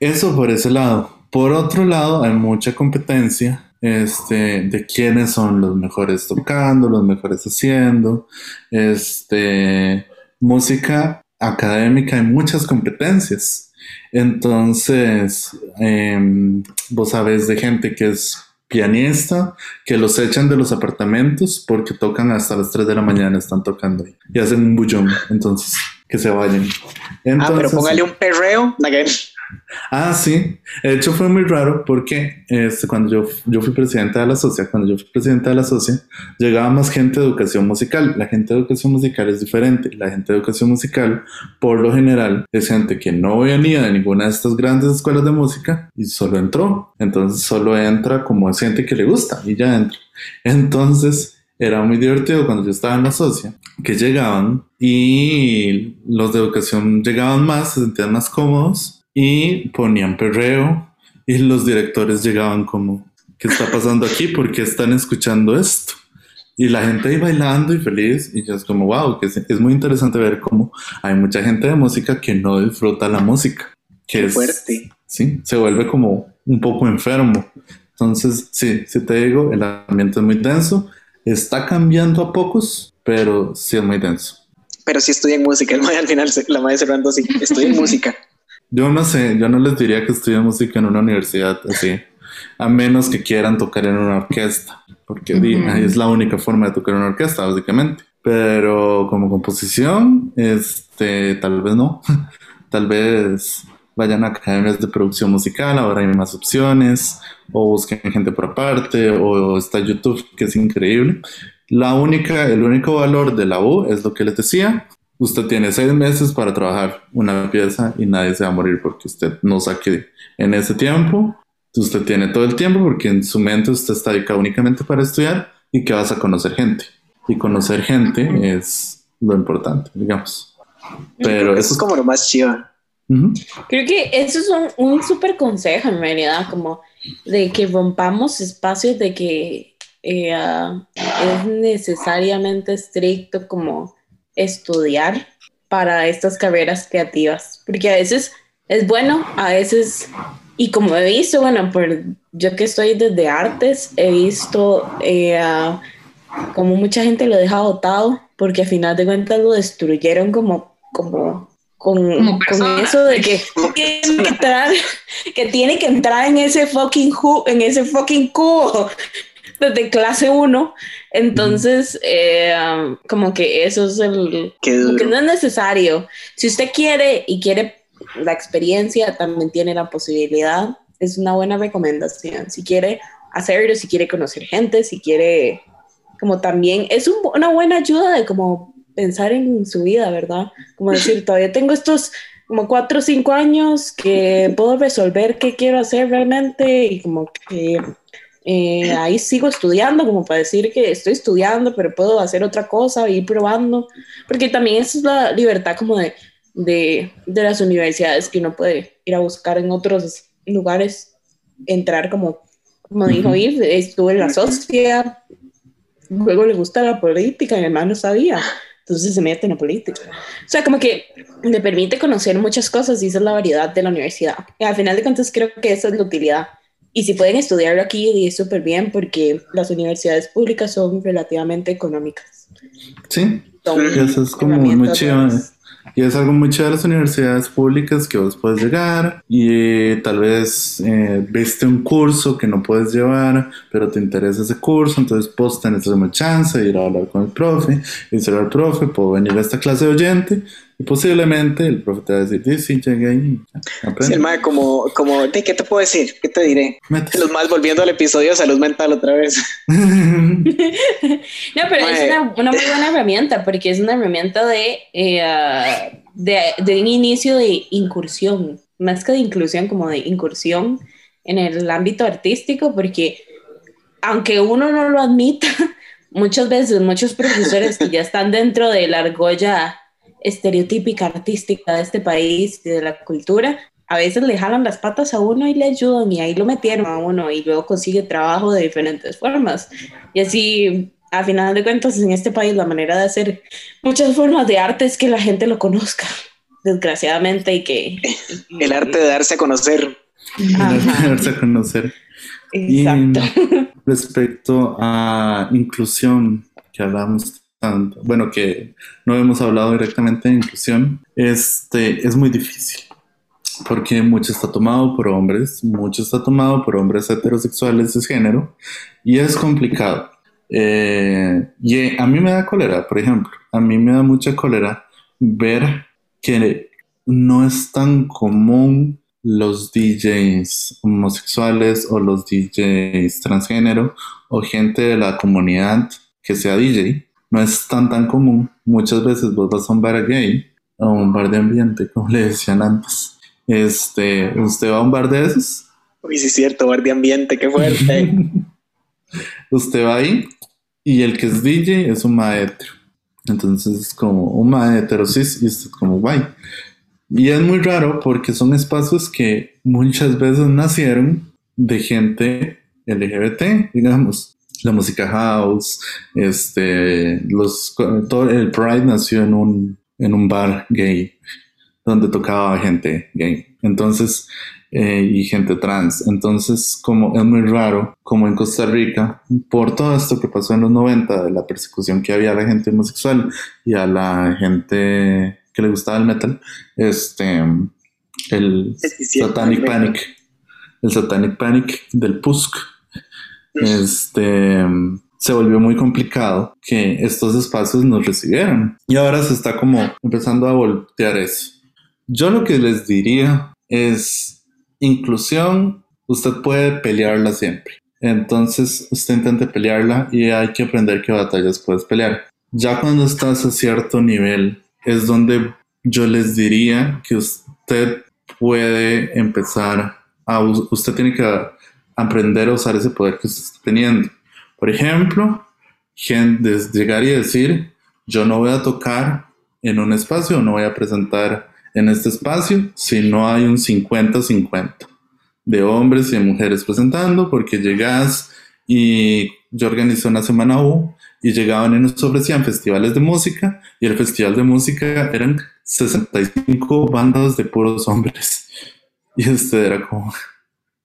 Eso por ese lado. Por otro lado, hay mucha competencia este, de quiénes son los mejores tocando, los mejores haciendo, este, música académica hay muchas competencias. Entonces, em, vos sabés de gente que es pianista, que los echan de los apartamentos porque tocan hasta las 3 de la mañana, están tocando ahí y hacen un bullón. Entonces, que se vayan. ah, pero póngale un perreo. Ah, sí. De hecho, fue muy raro porque este, cuando yo, yo fui presidente de la SOCIA, cuando yo fui presidente de la SOCIA, llegaba más gente de educación musical. La gente de educación musical es diferente. La gente de educación musical, por lo general, es gente que no venía de ninguna de estas grandes escuelas de música y solo entró. Entonces, solo entra como es gente que le gusta y ya entra. Entonces, era muy divertido cuando yo estaba en la socia, que llegaban y los de educación llegaban más, se sentían más cómodos y ponían perreo y los directores llegaban como, ¿qué está pasando aquí? ¿Por qué están escuchando esto? Y la gente ahí bailando y feliz y yo es como, wow, que es, muy interesante ver cómo hay mucha gente de música que no disfruta la música, que es fuerte. Sí, se vuelve como un poco enfermo. Entonces, sí, si te digo, el ambiente es muy denso, está cambiando a pocos, pero sí es muy denso. Pero sí estudia en música, [LAUGHS] el al final la madre cerrando así, estudia en música. Yo no sé, yo no les diría que estudien música en una universidad así, a menos que quieran tocar en una orquesta, porque es la única forma de tocar en una orquesta, básicamente. Pero como composición, este, tal vez no. [LAUGHS] tal vez vayan a academias de producción musical, ahora hay más opciones, o busquen gente por aparte, o está YouTube, que es increíble. La única, el único valor de la U es lo que les decía, usted tiene seis meses para trabajar una pieza y nadie se va a morir porque usted no saque en ese tiempo. Usted tiene todo el tiempo porque en su mente usted está dedicado únicamente para estudiar y que vas a conocer gente. Y conocer gente es lo importante, digamos. Pero eso es como lo más chido. Creo que eso es un, un súper consejo en realidad, como de que rompamos espacios de que eh, ah, es necesariamente estricto como estudiar para estas carreras creativas, porque a veces es bueno, a veces, y como he visto, bueno, por yo que estoy desde artes, he visto eh, como mucha gente lo deja botado, porque al final de cuentas lo destruyeron como, como con, con, eso de que [LAUGHS] tiene que entrar, que tiene que entrar en ese fucking en ese fucking cubo desde clase 1. Entonces, eh, como que eso es el... que no es necesario. Si usted quiere y quiere la experiencia, también tiene la posibilidad. Es una buena recomendación. Si quiere hacerlo, si quiere conocer gente, si quiere, como también, es una buena ayuda de como pensar en su vida, ¿verdad? Como decir, [LAUGHS] todavía tengo estos como cuatro o cinco años que puedo resolver qué quiero hacer realmente y como que eh, ahí sigo estudiando, como para decir que estoy estudiando, pero puedo hacer otra cosa, ir probando, porque también esa es la libertad como de, de, de, las universidades que uno puede ir a buscar en otros lugares, entrar como, como dijo ir estuve en la sociedad, luego le gusta la política, mi hermano sabía, entonces se mete en la política. O sea, como que le permite conocer muchas cosas y esa es la variedad de la universidad. Y al final de cuentas creo que esa es la utilidad y si pueden estudiarlo aquí, es súper bien porque las universidades públicas son relativamente económicas. Sí, eso es como muy chido. Y es algo muy chido de las universidades públicas que vos puedes llegar y tal vez eh, viste un curso que no puedes llevar, pero te interesa ese curso, entonces vos tenés una chance de ir a hablar con el profe y decirle al profe, puedo venir a esta clase de oyente y posiblemente el profe te va a decir, sí, sí, llegué ahí. Sí, el como, como, ¿qué te puedo decir? ¿Qué te diré? Los más volviendo al episodio de salud mental otra vez. [LAUGHS] no, pero es una, una, muy buena herramienta porque es una herramienta de, eh, de, de un inicio de incursión, más que de inclusión, como de incursión en el ámbito artístico, porque aunque uno no lo admita, [LAUGHS] muchas veces muchos profesores que ya están dentro de la argolla estereotípica artística de este país y de la cultura, a veces le jalan las patas a uno y le ayudan y ahí lo metieron a uno y luego consigue trabajo de diferentes formas. Y así, a final de cuentas, en este país la manera de hacer muchas formas de arte es que la gente lo conozca, desgraciadamente, y que... [LAUGHS] El arte de darse a conocer. El arte de darse a conocer. Exacto. respecto a inclusión, que hablamos bueno, que no hemos hablado directamente de inclusión, este, es muy difícil. Porque mucho está tomado por hombres, mucho está tomado por hombres heterosexuales de género, y es complicado. Eh, y a mí me da cólera, por ejemplo, a mí me da mucha cólera ver que no es tan común los DJs homosexuales o los DJs transgénero o gente de la comunidad que sea DJ. No es tan tan común. Muchas veces vos vas a un bar gay o un bar de ambiente, como le decían antes. Este, ¿usted va a un bar de esos? Uy, sí es cierto, bar de ambiente, qué fuerte. [LAUGHS] usted va ahí y el que es DJ es un maestro. Entonces es como un maestro cis y usted como guay. Y es muy raro porque son espacios que muchas veces nacieron de gente LGBT, digamos. La música house, este, los, todo el Pride nació en un, en un bar gay donde tocaba gente gay. Entonces, eh, y gente trans. Entonces, como es muy raro, como en Costa Rica, por todo esto que pasó en los 90, de la persecución que había a la gente homosexual y a la gente que le gustaba el metal, este, el Satanic Panic, el Satanic Panic del Pusk, este, se volvió muy complicado que estos espacios nos recibieran. Y ahora se está como empezando a voltear eso. Yo lo que les diría es inclusión, usted puede pelearla siempre. Entonces usted intente pelearla y hay que aprender qué batallas puedes pelear. Ya cuando estás a cierto nivel es donde yo les diría que usted puede empezar a, usted tiene que aprender a usar ese poder que usted está teniendo. Por ejemplo, llegar y decir, yo no voy a tocar en un espacio, no voy a presentar en este espacio si no hay un 50-50 de hombres y mujeres presentando, porque llegas y yo organizé una semana U y llegaban y nos ofrecían festivales de música y el festival de música eran 65 bandas de puros hombres. [LAUGHS] Y este era como,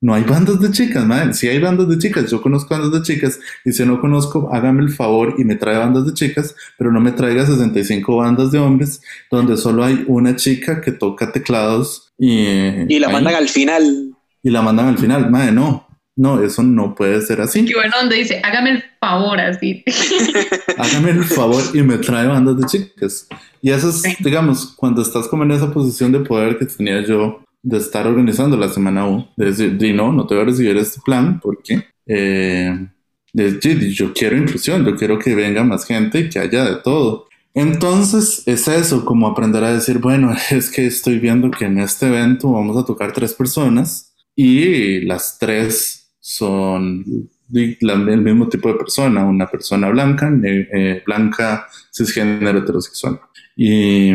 no hay bandas de chicas, man. Si hay bandas de chicas, yo conozco bandas de chicas y si no conozco, hágame el favor y me trae bandas de chicas, pero no me traiga 65 bandas de hombres donde solo hay una chica que toca teclados y... Y la mandan al final. Y la mandan al final, madre, no. No, eso no puede ser así. Qué bueno, donde dice, hágame el favor así. [LAUGHS] hágame el favor y me trae bandas de chicas. Y eso es, digamos, cuando estás como en esa posición de poder que tenía yo de estar organizando la semana U, de decir, di no, no te voy a recibir este plan porque eh, yo quiero inclusión, yo quiero que venga más gente que haya de todo. Entonces es eso, como aprender a decir, bueno, [LAUGHS] es que estoy viendo que en este evento vamos a tocar tres personas y las tres son el mismo tipo de persona, una persona blanca, eh, blanca, cisgénero, heterosexual. Y,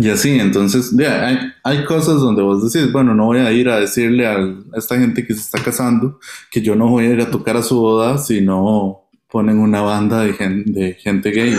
y así, entonces, hay, hay, cosas donde vos decís, bueno, no voy a ir a decirle a esta gente que se está casando que yo no voy a ir a tocar a su boda si no ponen una banda de, de gente gay.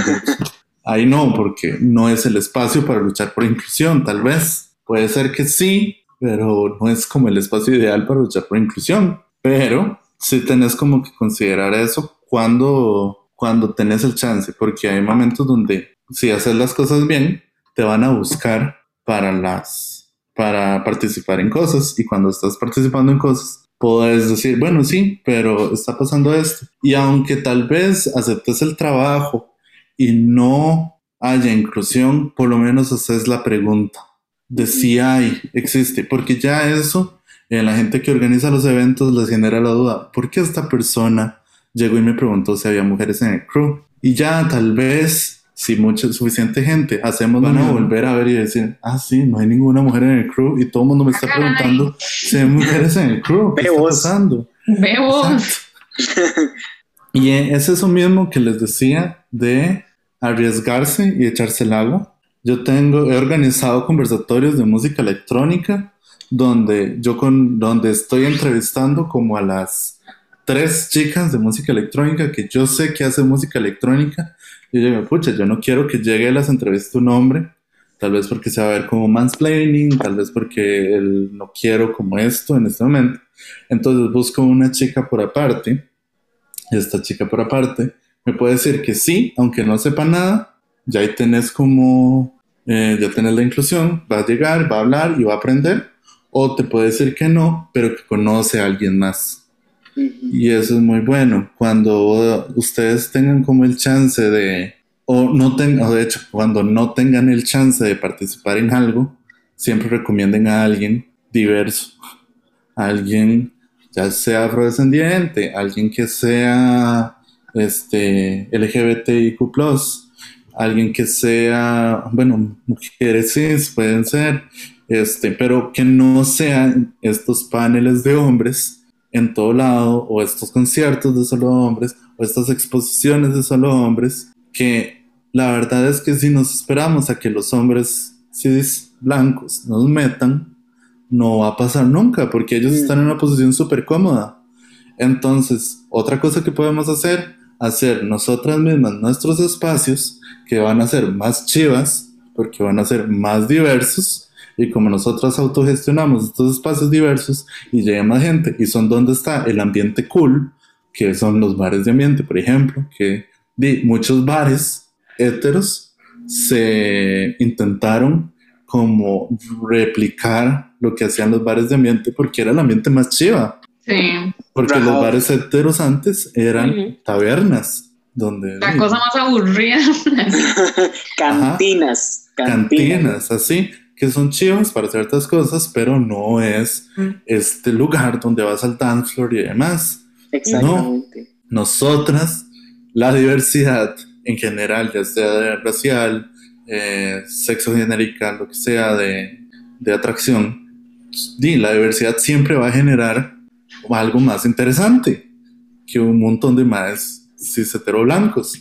Ahí no, porque no es el espacio para luchar por inclusión, tal vez. Puede ser que sí, pero no es como el espacio ideal para luchar por inclusión. Pero sí tenés como que considerar eso cuando, cuando tenés el chance, porque hay momentos donde si haces las cosas bien, te van a buscar para las para participar en cosas y cuando estás participando en cosas puedes decir, bueno, sí, pero está pasando esto. Y aunque tal vez aceptes el trabajo y no haya inclusión, por lo menos haces la pregunta de si hay, existe, porque ya eso eh, la gente que organiza los eventos les genera la duda, ¿por qué esta persona llegó y me preguntó si había mujeres en el crew? Y ya tal vez, si mucha, suficiente gente hacemos, van a volver a ver y decir, ah, sí, no hay ninguna mujer en el crew y todo el mundo me está preguntando si hay mujeres en el crew, ¿qué está pasando? y es eso mismo que les decía de arriesgarse y echarse el agua. Yo tengo, he organizado conversatorios de música electrónica donde yo con, donde estoy entrevistando como a las tres chicas de música electrónica que yo sé que hacen música electrónica. Yo digo, pucha, yo no quiero que llegue a las entrevistas un hombre tal vez porque se va a ver como mansplaining, tal vez porque él no quiero como esto en este momento. Entonces busco una chica por aparte, esta chica por aparte me puede decir que sí, aunque no sepa nada, ya ahí tenés como, eh, ya tenés la inclusión, va a llegar, va a hablar y va a aprender, o te puede decir que no, pero que conoce a alguien más. Y eso es muy bueno. Cuando ustedes tengan como el chance de, o no tengan, o de hecho, cuando no tengan el chance de participar en algo, siempre recomienden a alguien diverso, alguien ya sea afrodescendiente, alguien que sea este, LGBTIQ, alguien que sea, bueno, mujeres cis pueden ser, este, pero que no sean estos paneles de hombres en todo lado, o estos conciertos de solo hombres, o estas exposiciones de solo hombres, que la verdad es que si nos esperamos a que los hombres cis blancos nos metan, no va a pasar nunca, porque ellos están en una posición súper cómoda. Entonces, otra cosa que podemos hacer, hacer nosotras mismas nuestros espacios que van a ser más chivas, porque van a ser más diversos, y como nosotros autogestionamos estos espacios diversos y llega más gente, y son donde está el ambiente cool, que son los bares de ambiente, por ejemplo, que di, muchos bares heteros se intentaron como replicar lo que hacían los bares de ambiente porque era el ambiente más chiva. Sí. Porque los bares heteros antes eran tabernas donde, la cosa más aburrida. [LAUGHS] cantinas, cantinas. así, que son chivas para ciertas cosas, pero no es mm. este lugar donde vas al dance floor y demás. Exactamente. nosotras, la diversidad en general, ya sea de racial, eh, sexo genérica, lo que sea de, de atracción, y la diversidad siempre va a generar algo más interesante que un montón de más cis blancos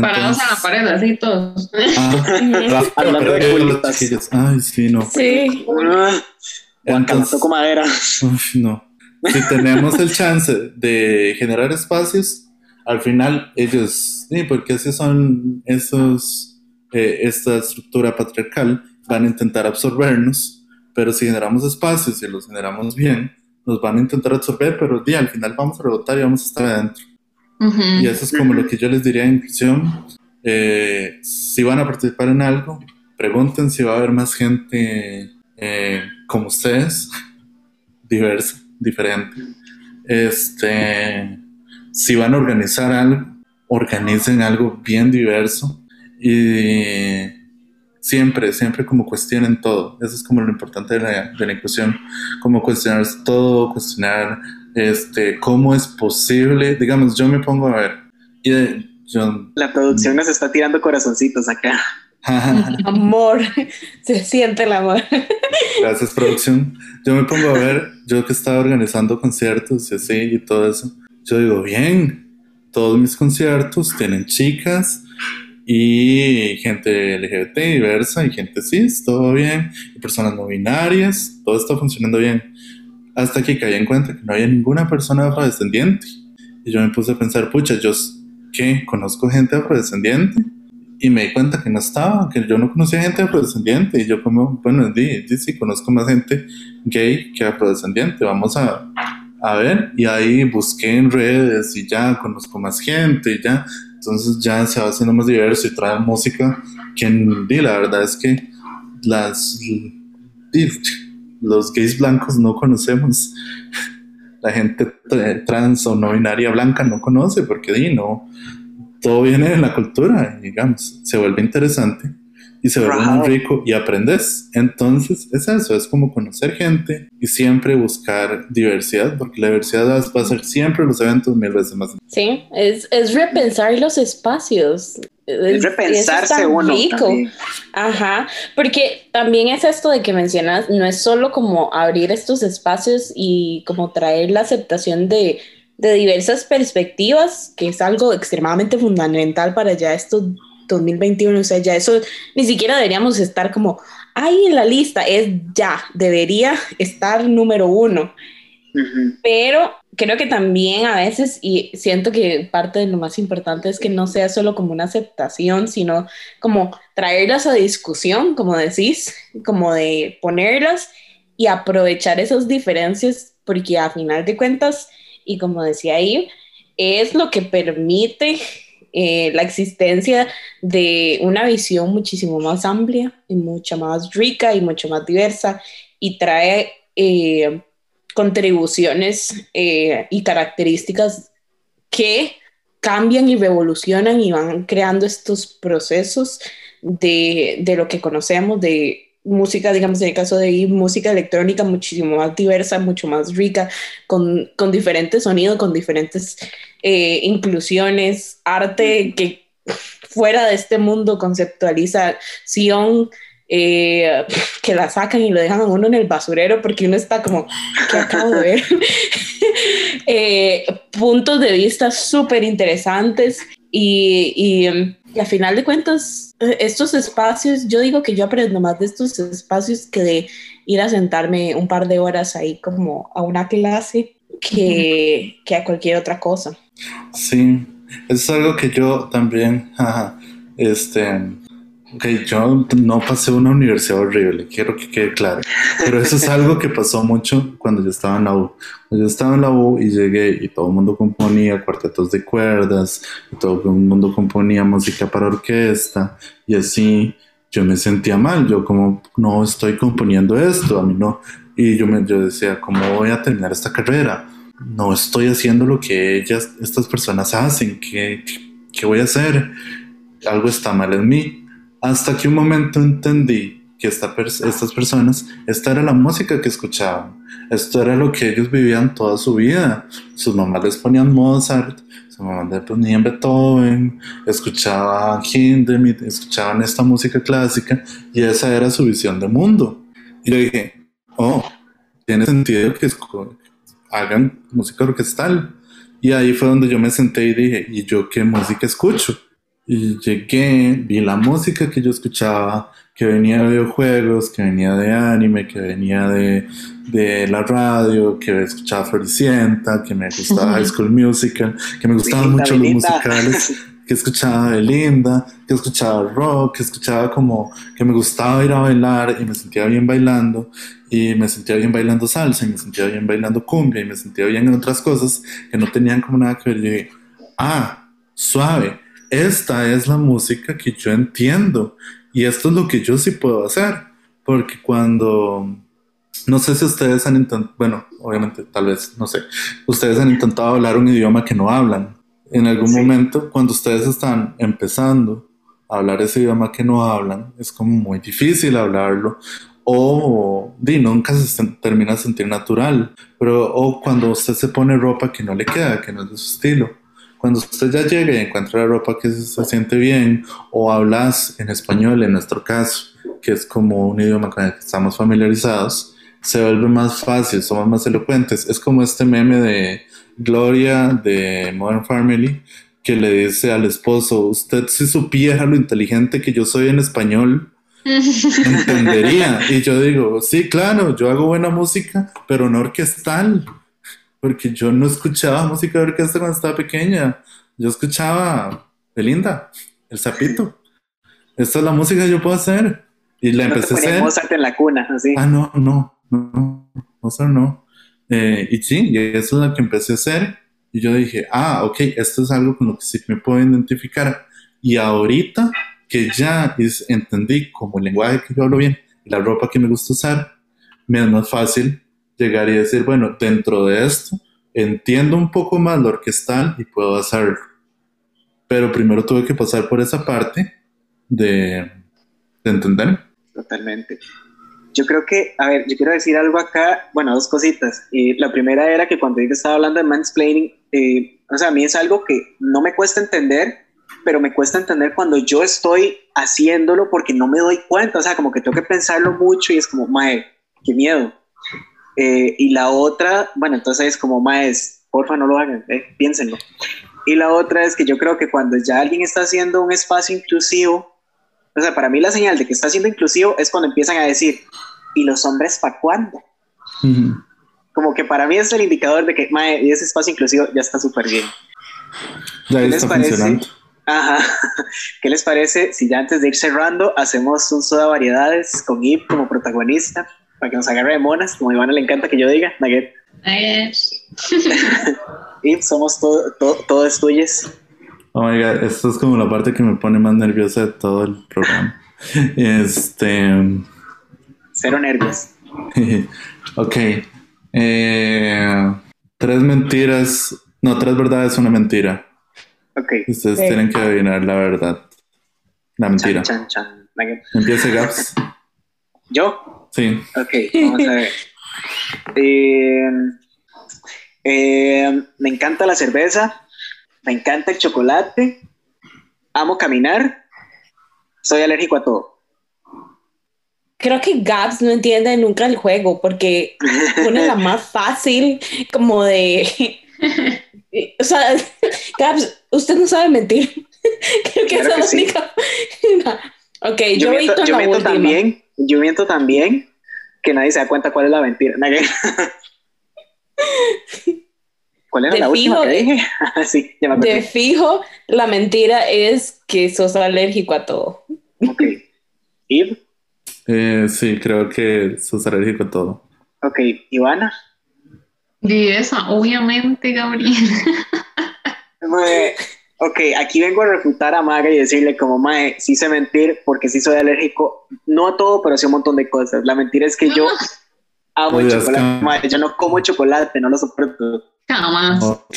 Parados en la pared, así todos. Ah, [LAUGHS] [LAUGHS] Hablando de Ay, sí, no. Sí. Entonces, toco madera. no. Si tenemos el chance de generar espacios, al final ellos, sí, porque así son esos, eh, esta estructura patriarcal, van a intentar absorbernos, pero si generamos espacios y los generamos bien, nos van a intentar absorber, pero al final vamos a rebotar y vamos a estar adentro. Y eso es como lo que yo les diría en inclusión. Eh, si van a participar en algo, pregunten si va a haber más gente eh, como ustedes, [LAUGHS] diversa, diferente. Este, si van a organizar algo, organicen algo bien diverso y siempre, siempre como cuestionen todo. Eso es como lo importante de la, de la inclusión, como cuestionar todo, cuestionar este, cómo es posible, digamos, yo me pongo a ver, y yo, la producción nos está tirando corazoncitos acá. [LAUGHS] amor, [LAUGHS] se siente el amor. Gracias, producción. Yo me pongo a ver, yo que estaba organizando conciertos y así y todo eso, yo digo, bien, todos mis conciertos tienen chicas y gente LGBT diversa y gente cis, todo bien, y personas no binarias, todo está funcionando bien hasta que caí en cuenta que no había ninguna persona afrodescendiente. Y yo me puse a pensar, pucha, yo que conozco gente afrodescendiente. Y me di cuenta que no estaba, que yo no conocía gente afrodescendiente. Y yo como, bueno, di sí, conozco más gente gay que afrodescendiente, vamos a, a ver, y ahí busqué en redes y ya conozco más gente y ya, entonces ya se va haciendo más diverso y trae música que, la verdad es que las, los gays blancos no conocemos. La gente trans o no binaria blanca no conoce porque di, no, todo viene de la cultura, digamos, se vuelve interesante y se vuelve muy rico y aprendes. Entonces, es eso, es como conocer gente y siempre buscar diversidad, porque la diversidad va a ser siempre los eventos mil veces más. Sí, es, es repensar los espacios. Es, repensarse uno. Ajá, porque también es esto de que mencionas, no es solo como abrir estos espacios y como traer la aceptación de, de diversas perspectivas, que es algo extremadamente fundamental para ya estos 2021, o sea, ya eso ni siquiera deberíamos estar como ahí en la lista, es ya, debería estar número uno. Pero creo que también a veces, y siento que parte de lo más importante es que no sea solo como una aceptación, sino como traerlas a discusión, como decís, como de ponerlas y aprovechar esas diferencias, porque a final de cuentas, y como decía ahí, es lo que permite eh, la existencia de una visión muchísimo más amplia y mucho más rica y mucho más diversa y trae eh, contribuciones eh, y características que cambian y revolucionan y van creando estos procesos de, de lo que conocemos, de música, digamos en el caso de música electrónica muchísimo más diversa, mucho más rica, con, con diferentes sonidos, con diferentes eh, inclusiones, arte que fuera de este mundo conceptualización eh, que la sacan y lo dejan a uno en el basurero porque uno está como, ¿qué acabo de ver? [LAUGHS] Eh, puntos de vista súper interesantes y, y, y, a final de cuentas, estos espacios, yo digo que yo aprendo más de estos espacios que de ir a sentarme un par de horas ahí como a una clase que, que a cualquier otra cosa. Sí, es algo que yo también, [LAUGHS] este, Ok, yo no pasé una universidad horrible, quiero que quede claro. Pero eso es algo que pasó mucho cuando yo estaba en la U. Cuando yo estaba en la U y llegué y todo el mundo componía cuartetos de cuerdas, todo el mundo componía música para orquesta, y así yo me sentía mal. Yo, como no estoy componiendo esto, a mí no. Y yo, me, yo decía, ¿cómo voy a terminar esta carrera? No estoy haciendo lo que ellas, estas personas hacen. ¿Qué, qué voy a hacer? Algo está mal en mí hasta que un momento entendí que esta estas personas, esta era la música que escuchaban, esto era lo que ellos vivían toda su vida. Sus mamás les ponían Mozart, sus mamás les ponían Beethoven, escuchaban Hindemith, escuchaban esta música clásica y esa era su visión de mundo. Y yo dije, oh, tiene sentido que hagan música orquestal. Y ahí fue donde yo me senté y dije, ¿y yo qué música escucho? Y llegué, vi la música que yo escuchaba, que venía de videojuegos, que venía de anime, que venía de, de la radio, que escuchaba Floricienta, que me gustaba High School Musical, que me gustaban mucho los musicales, [LAUGHS] que escuchaba de Linda, que escuchaba rock, que escuchaba como que me gustaba ir a bailar y me sentía bien bailando y me sentía bien bailando salsa y me sentía bien bailando cumbia y me sentía bien en otras cosas que no tenían como nada que ver. Y dije, ah, suave esta es la música que yo entiendo. Y esto es lo que yo sí puedo hacer, porque cuando, no sé si ustedes han intentado, bueno, obviamente tal vez, no sé, ustedes han intentado hablar un idioma que no hablan. En algún momento, cuando ustedes están empezando a hablar ese idioma que no hablan, es como muy difícil hablarlo. O di, nunca se termina de sentir natural, pero o cuando usted se pone ropa que no le queda, que no es de su estilo cuando usted ya llega y encuentra la ropa que se siente bien o hablas en español, en nuestro caso, que es como un idioma con el que estamos familiarizados, se vuelve más fácil, somos más elocuentes. Es como este meme de Gloria de Modern Family que le dice al esposo, usted si supiera lo inteligente que yo soy en español, [LAUGHS] entendería. Y yo digo, sí, claro, yo hago buena música, pero no orquestal porque yo no escuchaba música de orquesta cuando estaba pequeña. Yo escuchaba Belinda, El Zapito. Esta es la música que yo puedo hacer. Y la empecé a hacer. Mozart en la cuna, así. Ah, no, no, no, Mozart no. Eh, y sí, y eso es lo que empecé a hacer. Y yo dije, ah, ok, esto es algo con lo que sí me puedo identificar. Y ahorita que ya entendí como el lenguaje que yo hablo bien y la ropa que me gusta usar, me es más fácil llegar y decir, bueno, dentro de esto entiendo un poco más lo orquestal y puedo hacerlo. Pero primero tuve que pasar por esa parte de, de entender. Totalmente. Yo creo que, a ver, yo quiero decir algo acá, bueno, dos cositas. y la primera era que cuando yo estaba hablando de mansplaining, eh, o sea, a mí es algo que no me cuesta entender, pero me cuesta entender cuando yo estoy haciéndolo porque no me doy cuenta, o sea, como que tengo que pensarlo mucho y es como, mae, qué miedo. Eh, y la otra, bueno, entonces es como más, porfa, no lo hagan, eh, piénsenlo. Y la otra es que yo creo que cuando ya alguien está haciendo un espacio inclusivo, o sea, para mí la señal de que está siendo inclusivo es cuando empiezan a decir, ¿y los hombres para cuándo? como que para mí es el indicador de que mae, ese espacio inclusivo ya está súper bien. Ya ¿Qué les está parece? funcionando. Ajá. [LAUGHS] ¿Qué les parece si ya antes de ir cerrando hacemos un soda variedades con Ip como protagonista para que nos agarre de monas, como a Ivana le encanta que yo diga, Nugget. [LAUGHS] Ip, somos todo, todo, todos tuyos. Oh my god, esto es como la parte que me pone más nerviosa de todo el programa. [LAUGHS] Este. Cero nervios. [LAUGHS] ok. Eh, tres mentiras. No, tres verdades, una mentira. Ok. Ustedes tienen que adivinar la verdad. La mentira. Chan, chan, chan. Empieza Gaps. ¿Yo? Sí. Ok, vamos a ver. [LAUGHS] Eh, eh, me encanta la cerveza, me encanta el chocolate, amo caminar, soy alérgico a todo. Creo que Gabs no entiende nunca el juego porque pone la [LAUGHS] más fácil como de... O sea, [LAUGHS] Gabs, usted no sabe mentir. Creo que Claro es sí. la única... Ok, Yo, yo, miento, yo la miento última. también, yo miento también que nadie se da cuenta cuál es la mentira. [LAUGHS] ¿Cuál era De la última que eh. dije? [LAUGHS] sí, ya me acordé. De fijo, la mentira es que sos alérgico a todo. Ok. Ib, Eh, sí, creo que sos alérgico a todo. ok. Ivana. Y esa, obviamente, Gabriel. [LAUGHS] Ok, aquí vengo a refutar a Maga y decirle como, Mae, sí sé mentir porque sí soy alérgico, no a todo, pero sí a un montón de cosas. La mentira es que yo amo el Oye, es chocolate. que- Mae, yo no como chocolate, no lo soporto. Jamás. Ok.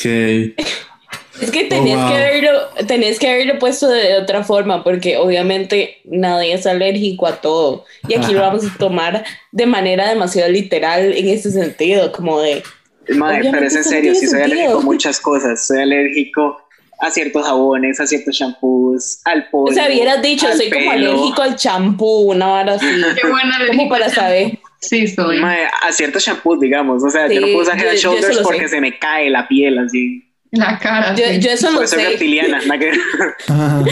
Es que tenías, wow. que haberlo, tenías que haberlo puesto de otra forma, porque obviamente nadie es alérgico a todo. Y aquí lo vamos a tomar de manera demasiado literal en ese sentido, como de, Mae, Obviamente pero es en serio, sí soy alérgico a muchas cosas. Soy alérgico a ciertos jabones, a ciertos shampoos, al polvo. o sea, hubieras dicho, al soy como pelo. alérgico al champú, una hora así. [LAUGHS] Qué buena Como para saber. Sí, soy. Mae, a ciertos shampoos, digamos. O sea, yo no puedo usar Head Shoulders sé. porque se me cae la piel así. La cara. Yo, sí. yo eso lo soy sé, reptiliana. [LAUGHS]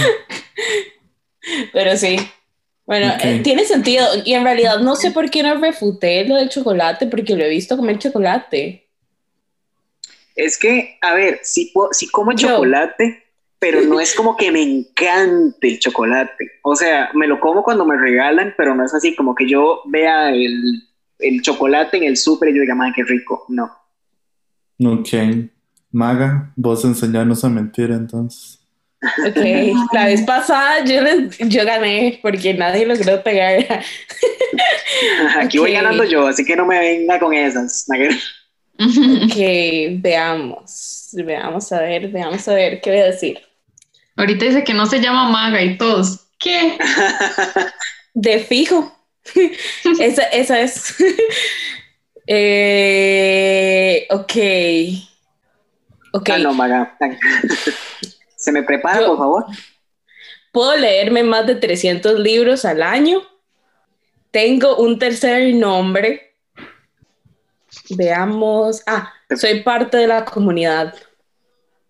pero sí. Bueno, eh, tiene sentido. Y en realidad no sé por qué no refuté lo del chocolate, porque lo he visto comer chocolate. Es que, a ver, sí, puedo- sí como Yo. chocolate, pero no es como que me encante el chocolate. O sea, me lo como cuando me regalan, pero no es así como que yo vea el, el chocolate en el súper y yo diga, madre, qué rico. No. Ok. Maga, vos enseñarnos a mentir entonces. Ok, la vez pasada yo, les- yo gané porque nadie logró pegar. [LAUGHS] Aquí voy ganando yo, así que no me venga con esas. Ok, [LAUGHS] veamos. Veamos a ver, veamos a ver qué voy a decir. Ahorita dice que no se llama maga y todos. ¿Qué? De fijo. [LAUGHS] esa, esa es. [LAUGHS] Eh, ok. Ok. Ah, no, maga. Se me prepara, Yo- por favor. Puedo leerme más de 300 libros al año. Tengo un tercer nombre. Veamos. Ah, soy parte de la comunidad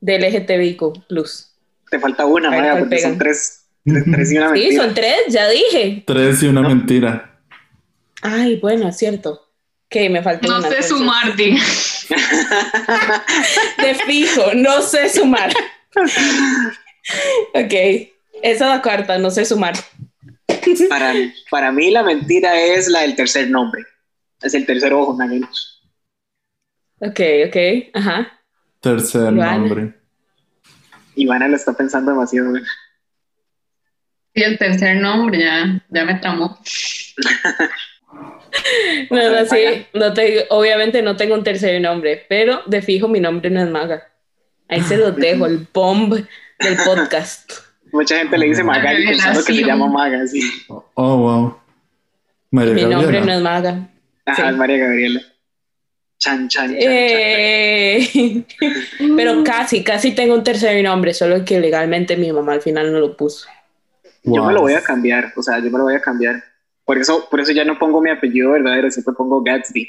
del LGTBIQ+. Te falta una, A ver, maga, ¿cuál porque son tres, tres, tres y una Sí, mentira. son tres, ya dije. Tres y una No. mentira. Ay, bueno, es cierto. Que me faltó No una, sé entonces. sumar, diga. [LAUGHS] De fijo, no sé sumar. [LAUGHS] ok, esa es la cuarta, no sé sumar. Para, para mí la mentira es la del tercer nombre. Es el tercer ojo, nada que- Ok, ok, ajá. Tercer Ivana. nombre. Ivana lo está pensando demasiado. güey. Y el tercer nombre ya, ya me tramó. [LAUGHS] No, no, sí, no tengo, obviamente no tengo un tercer nombre, pero de fijo mi nombre no es Maga. Ahí se lo [LAUGHS] dejo, el bomb del podcast. Mucha gente le dice Magali pensando que se llama Maga, sí. Oh, wow. María Mi nombre no es Maga. Ajá, Sí. es María Gabriela. Chan, chan, chan, chan. Eh, [LAUGHS] pero casi, casi tengo un tercer nombre, solo que legalmente mi mamá al final no lo puso. Yo Wow. me lo voy a cambiar, o sea, yo me lo voy a cambiar. Por eso, por eso ya no pongo mi apellido verdadero, siempre pongo Gatsby.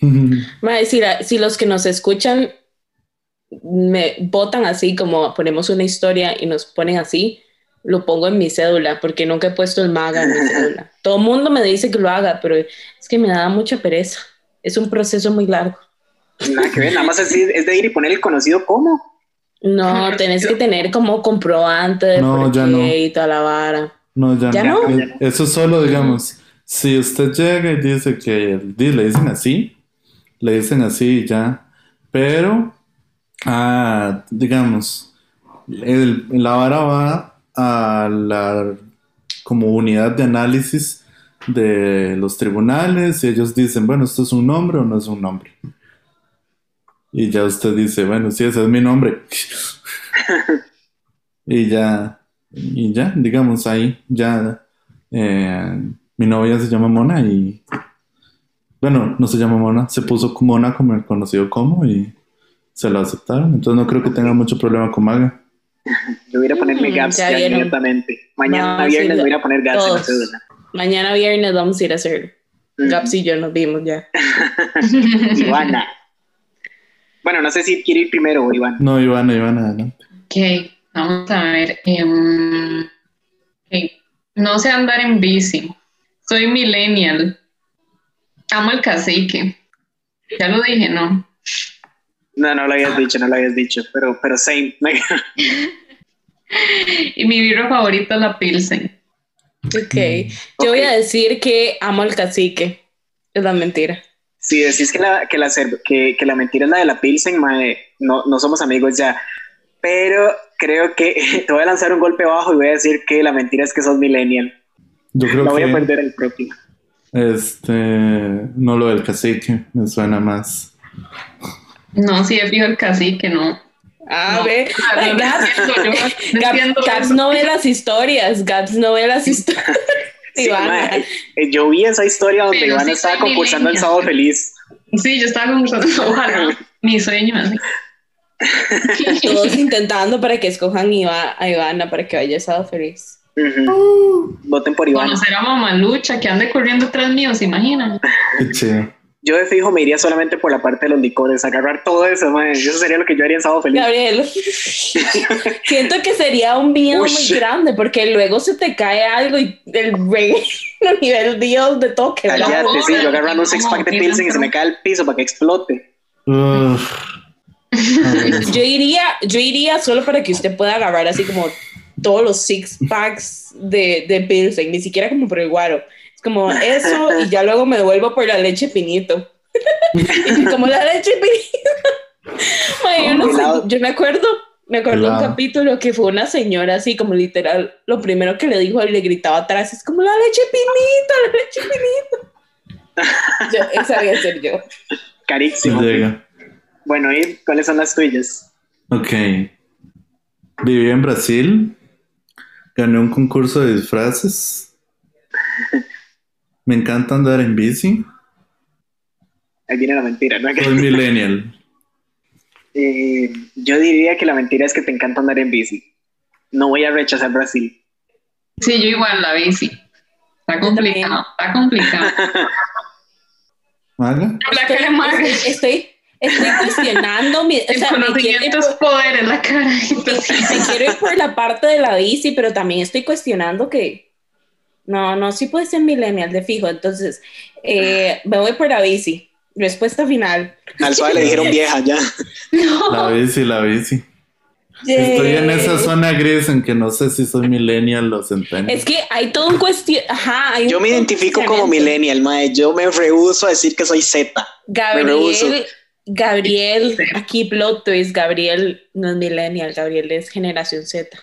[LAUGHS] Mae, si, la- si los que nos escuchan me votan así, como ponemos una historia y nos ponen así, lo pongo en mi cédula, porque nunca he puesto el maga en mi [LAUGHS] cédula. Todo el mundo me dice que lo haga, pero es que me da mucha pereza es un proceso muy largo. Nada que ver, nada más es, es de ir y poner el conocido como. No, tenés que tener como comprobante de No, por ya qué no. y toda la vara. No, ya, ¿Ya no. no? Eso solo, digamos, si usted llega y dice que le dicen así, le dicen así y ya. Pero, ah, digamos, el- la vara va a la como unidad de análisis de los tribunales y ellos dicen, bueno, esto es un nombre o no es un nombre. Y ya usted dice, bueno, sí, ese es mi nombre. [LAUGHS] y ya, y ya, digamos, ahí, ya, eh, mi novia se llama Mona y, bueno, no se llama Mona, se puso como Mona como el conocido como y se lo aceptaron. Entonces no creo que tenga mucho problema con Maga. [LAUGHS] Yo voy a ir a ponerme Mm, gaps ya inmediatamente. Mañana No, viernes sí, voy a poner gaps en la cédula. Mañana viernes vamos a ir a hacer. Mm. Gaps y yo nos vimos ya. [LAUGHS] Ivana. Bueno, no sé si quiere ir primero o Iván. No, Ivana, Ivana, adelante. Ok, vamos a ver. em, No sé andar en bici. Soy millennial. Amo el cacique. Ya lo dije, ¿no? No, no lo habías dicho, no lo habías dicho, pero, pero same. [LAUGHS] Y mi birra favorita es la Pilsen. Ok. Yo voy a decir que amo al cacique. Es la mentira. Si decís que la, que la, que, que la mentira es la de la Pilsen, mae, no, no somos amigos ya. Pero creo que [LAUGHS] te voy a lanzar un golpe bajo y voy a decir que la mentira es que sos millennial. Yo creo La voy a perder el propio. este no lo del cacique, me suena más. No, sí, es fijo el cacique, no. A No, ver. no, no Gaps, no [LAUGHS] Gaps- entiendo Gaps eso. no ve las historias. Gaps no ve las [LAUGHS] historias. Sí, Ivana. eh, yo vi esa historia donde Pero Iván sí estaba concursando millennial. Sábado Feliz. Sí, yo estaba conversando, ojalá, mi sueño. [LAUGHS] Todos intentando para que escojan a Ivana para que vaya a Sábado Feliz. Ujú. Voten por Iván. Conocer a Mamalucha que ande corriendo tras mío, ¿se imaginan? Qué chido. Yo de fijo me iría solamente por la parte de los licores, agarrar todo eso, mae. Eso sería lo que yo haría en Sábado Feliz. Gabriel, [LAUGHS] siento que sería un miedo Ush. muy grande porque luego se te cae algo y el a [LAUGHS] nivel Dios de toque. Cállate, sí, yo agarrando un six pack de Pilsen y se me cae al piso para que explote. Uf. [LAUGHS] Yo iría, yo iría solo para que usted pueda agarrar así como todos los six packs de, de Pilsen, ni siquiera como por el guaro. Es como eso y ya luego me devuelvo por la leche pinito. [LAUGHS] y como la leche pinito. Yo, no sé, Helado. yo me acuerdo, me acuerdo un capítulo que fue una señora así como literal, lo primero que le dijo y le gritaba atrás es como la leche pinito, la leche pinito. [LAUGHS] Yo, esa voy a ser yo. Carísimo. Llega. Bueno, ¿y cuáles son las tuyas? Ok. Viví en Brasil. Gané un concurso de disfraces. [LAUGHS] Me encanta andar en bici. Ahí viene la mentira, ¿no? Soy millennial. [LAUGHS] Eh, yo diría que la mentira es que te encanta andar en bici. No voy a rechazar Brasil. Sí, yo igual la bici. Está complicado, está complicado. [LAUGHS] Maga. Estoy, estoy, estoy cuestionando mi. O El sea, me quiero, ir conocimiento es poder en la cara. Entonces, me quiero ir por la parte de la bici, pero también estoy cuestionando que. No, no, sí puede ser millennial de fijo. Entonces, eh, me voy por la bici. Respuesta final. Al suave le dijeron vieja ya. [LAUGHS] La bici, la bici. Estoy en esa zona gris en que no sé si soy millennial o centennial. Es que hay todo un cuestión. Ajá. hay Yo un me identifico como millennial, mae. Yo me rehuso a decir que soy Z. Gabriel, Gabriel, aquí plot twist, Gabriel no es millennial, Gabriel es generación Z.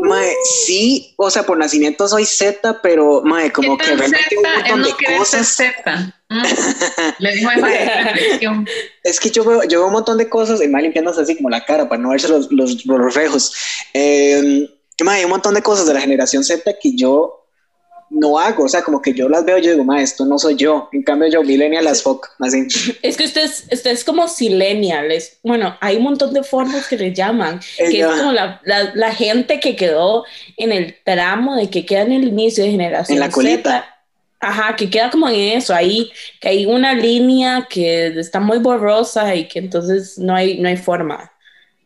Mae, sí, o sea, por nacimiento soy Z, pero mae, como ¿Qué que realmente un montón de cosas. Z? Mm. [LAUGHS] Le dijo reflexión. Es que yo veo, yo veo un montón de cosas, y mae limpiándose así como la cara para no verse los, los, los reflejos. Eh, mae, hay un montón de cosas de la generación Z que yo no hago, o sea, como que yo las veo y yo digo, mae, esto no soy yo. En cambio, yo, millennial as fuck, así. Es que usted es, usted es como silenial, es, bueno, hay un montón de formas que le llaman, que Ella- es como la, la, la gente que quedó en el tramo de que queda en el inicio de generación En la colita. Z. Ajá, que queda como en eso, ahí, que hay una línea que está muy borrosa y que entonces no hay, no hay forma.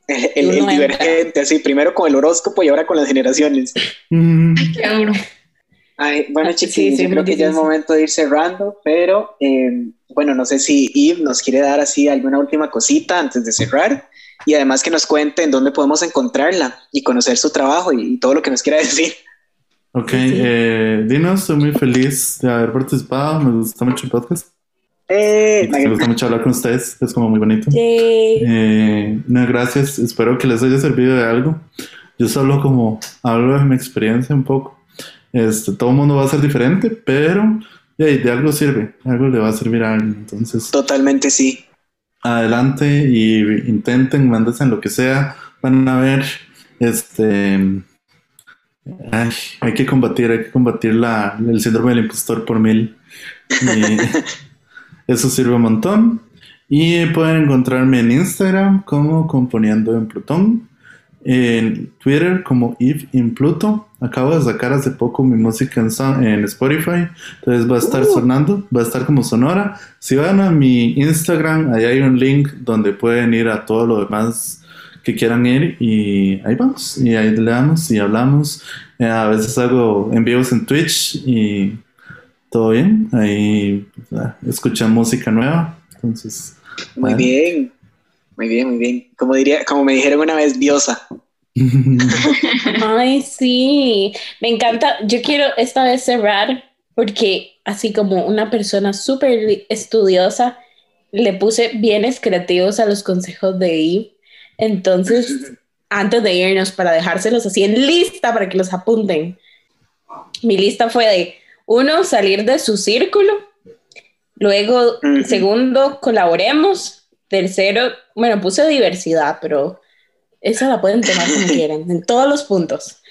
El, el- el Uno divergente, así, primero con el horóscopo y ahora con las generaciones. Mm, Qué duro. Bueno, chiquillos, yo creo que ya es momento de ir cerrando, pero eh, bueno, no sé si Yves nos quiere dar así alguna última cosita antes de cerrar y además que nos cuente en dónde podemos encontrarla y conocer su trabajo y, todo lo que nos quiera decir. Ok, eh, Dinos, estoy muy feliz de haber participado, me gusta mucho el podcast. Eh, me gusta mucho hablar con ustedes, es como muy bonito. Eh, no, gracias, espero que les haya servido de algo. Yo solo como hablo de mi experiencia un poco. Este, todo el mundo va a ser diferente, pero de algo sirve, algo le va a servir a alguien. Entonces, totalmente sí. Adelante y intenten, mándense en lo que sea. Van a ver, este, hay que combatir, hay que combatir la, el síndrome del impostor por mil. [LAUGHS] eso sirve un montón. Y pueden encontrarme en Instagram como Componiendo en Plutón en Twitter como Eve in Pluto. Acabo de sacar hace poco mi música en, Spotify, entonces va a estar uh. sonando, va a estar como sonora. Si van a mi Instagram, ahí hay un link donde pueden ir a todo lo demás que quieran ir y ahí vamos, y ahí le damos y hablamos. Eh, a veces hago envíos en Twitch y todo bien, ahí escuchan música nueva, entonces... Muy bien. Muy bien, muy bien. Como diría, como me dijeron una vez, diosa. Ay, sí. Me encanta. Yo quiero esta vez cerrar porque así como una persona súper estudiosa, le puse bienes creativos a los consejos de Eve. Entonces, [LAUGHS] antes de irnos, para dejárselos así en lista para que los apunten, mi lista fue de, uno, salir de su círculo. Luego, segundo, colaboremos. Tercero, bueno, puse diversidad, pero esa la pueden tomar como [LAUGHS] quieran, en todos los puntos.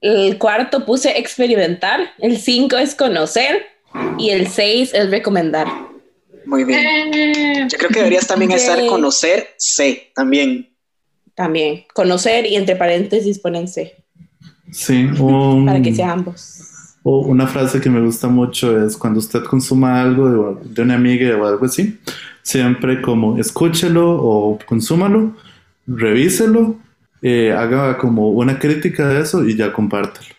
El cuarto puse experimentar, el cinco es conocer y el seis es recomendar. Muy bien. Yo creo que deberías también estar conocer C, también. También, conocer y entre paréntesis ponen C. Sí, [LAUGHS] para que sea ambos. una frase que me gusta mucho es cuando usted consuma algo de, de una amiga o algo así, siempre como escúchelo o consúmalo, revíselo, eh, haga como una crítica de eso y ya compártelo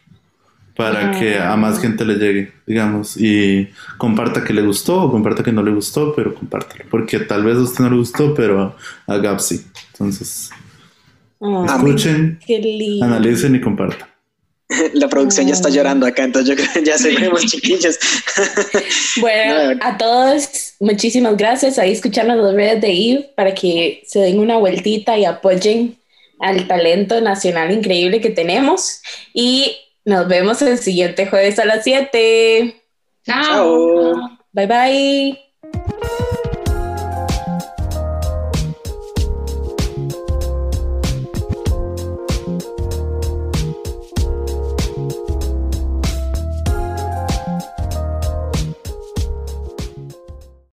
para que a más gente le llegue, digamos, y comparta que le gustó o comparta que no le gustó, pero compártelo, porque tal vez a usted no le gustó, pero a Gab sí. Entonces, escuchen, analicen y compartan. [LAUGHS] La producción ya está llorando acá, entonces yo creo que ya seguimos chiquillos. [LAUGHS] [LAUGHS] bueno, a todos, muchísimas gracias. Ahí escuchando las redes de Eve para que se den una vueltita y apoyen al talento nacional increíble que tenemos. Y nos vemos el siguiente jueves a las 7. Chao. Bye bye.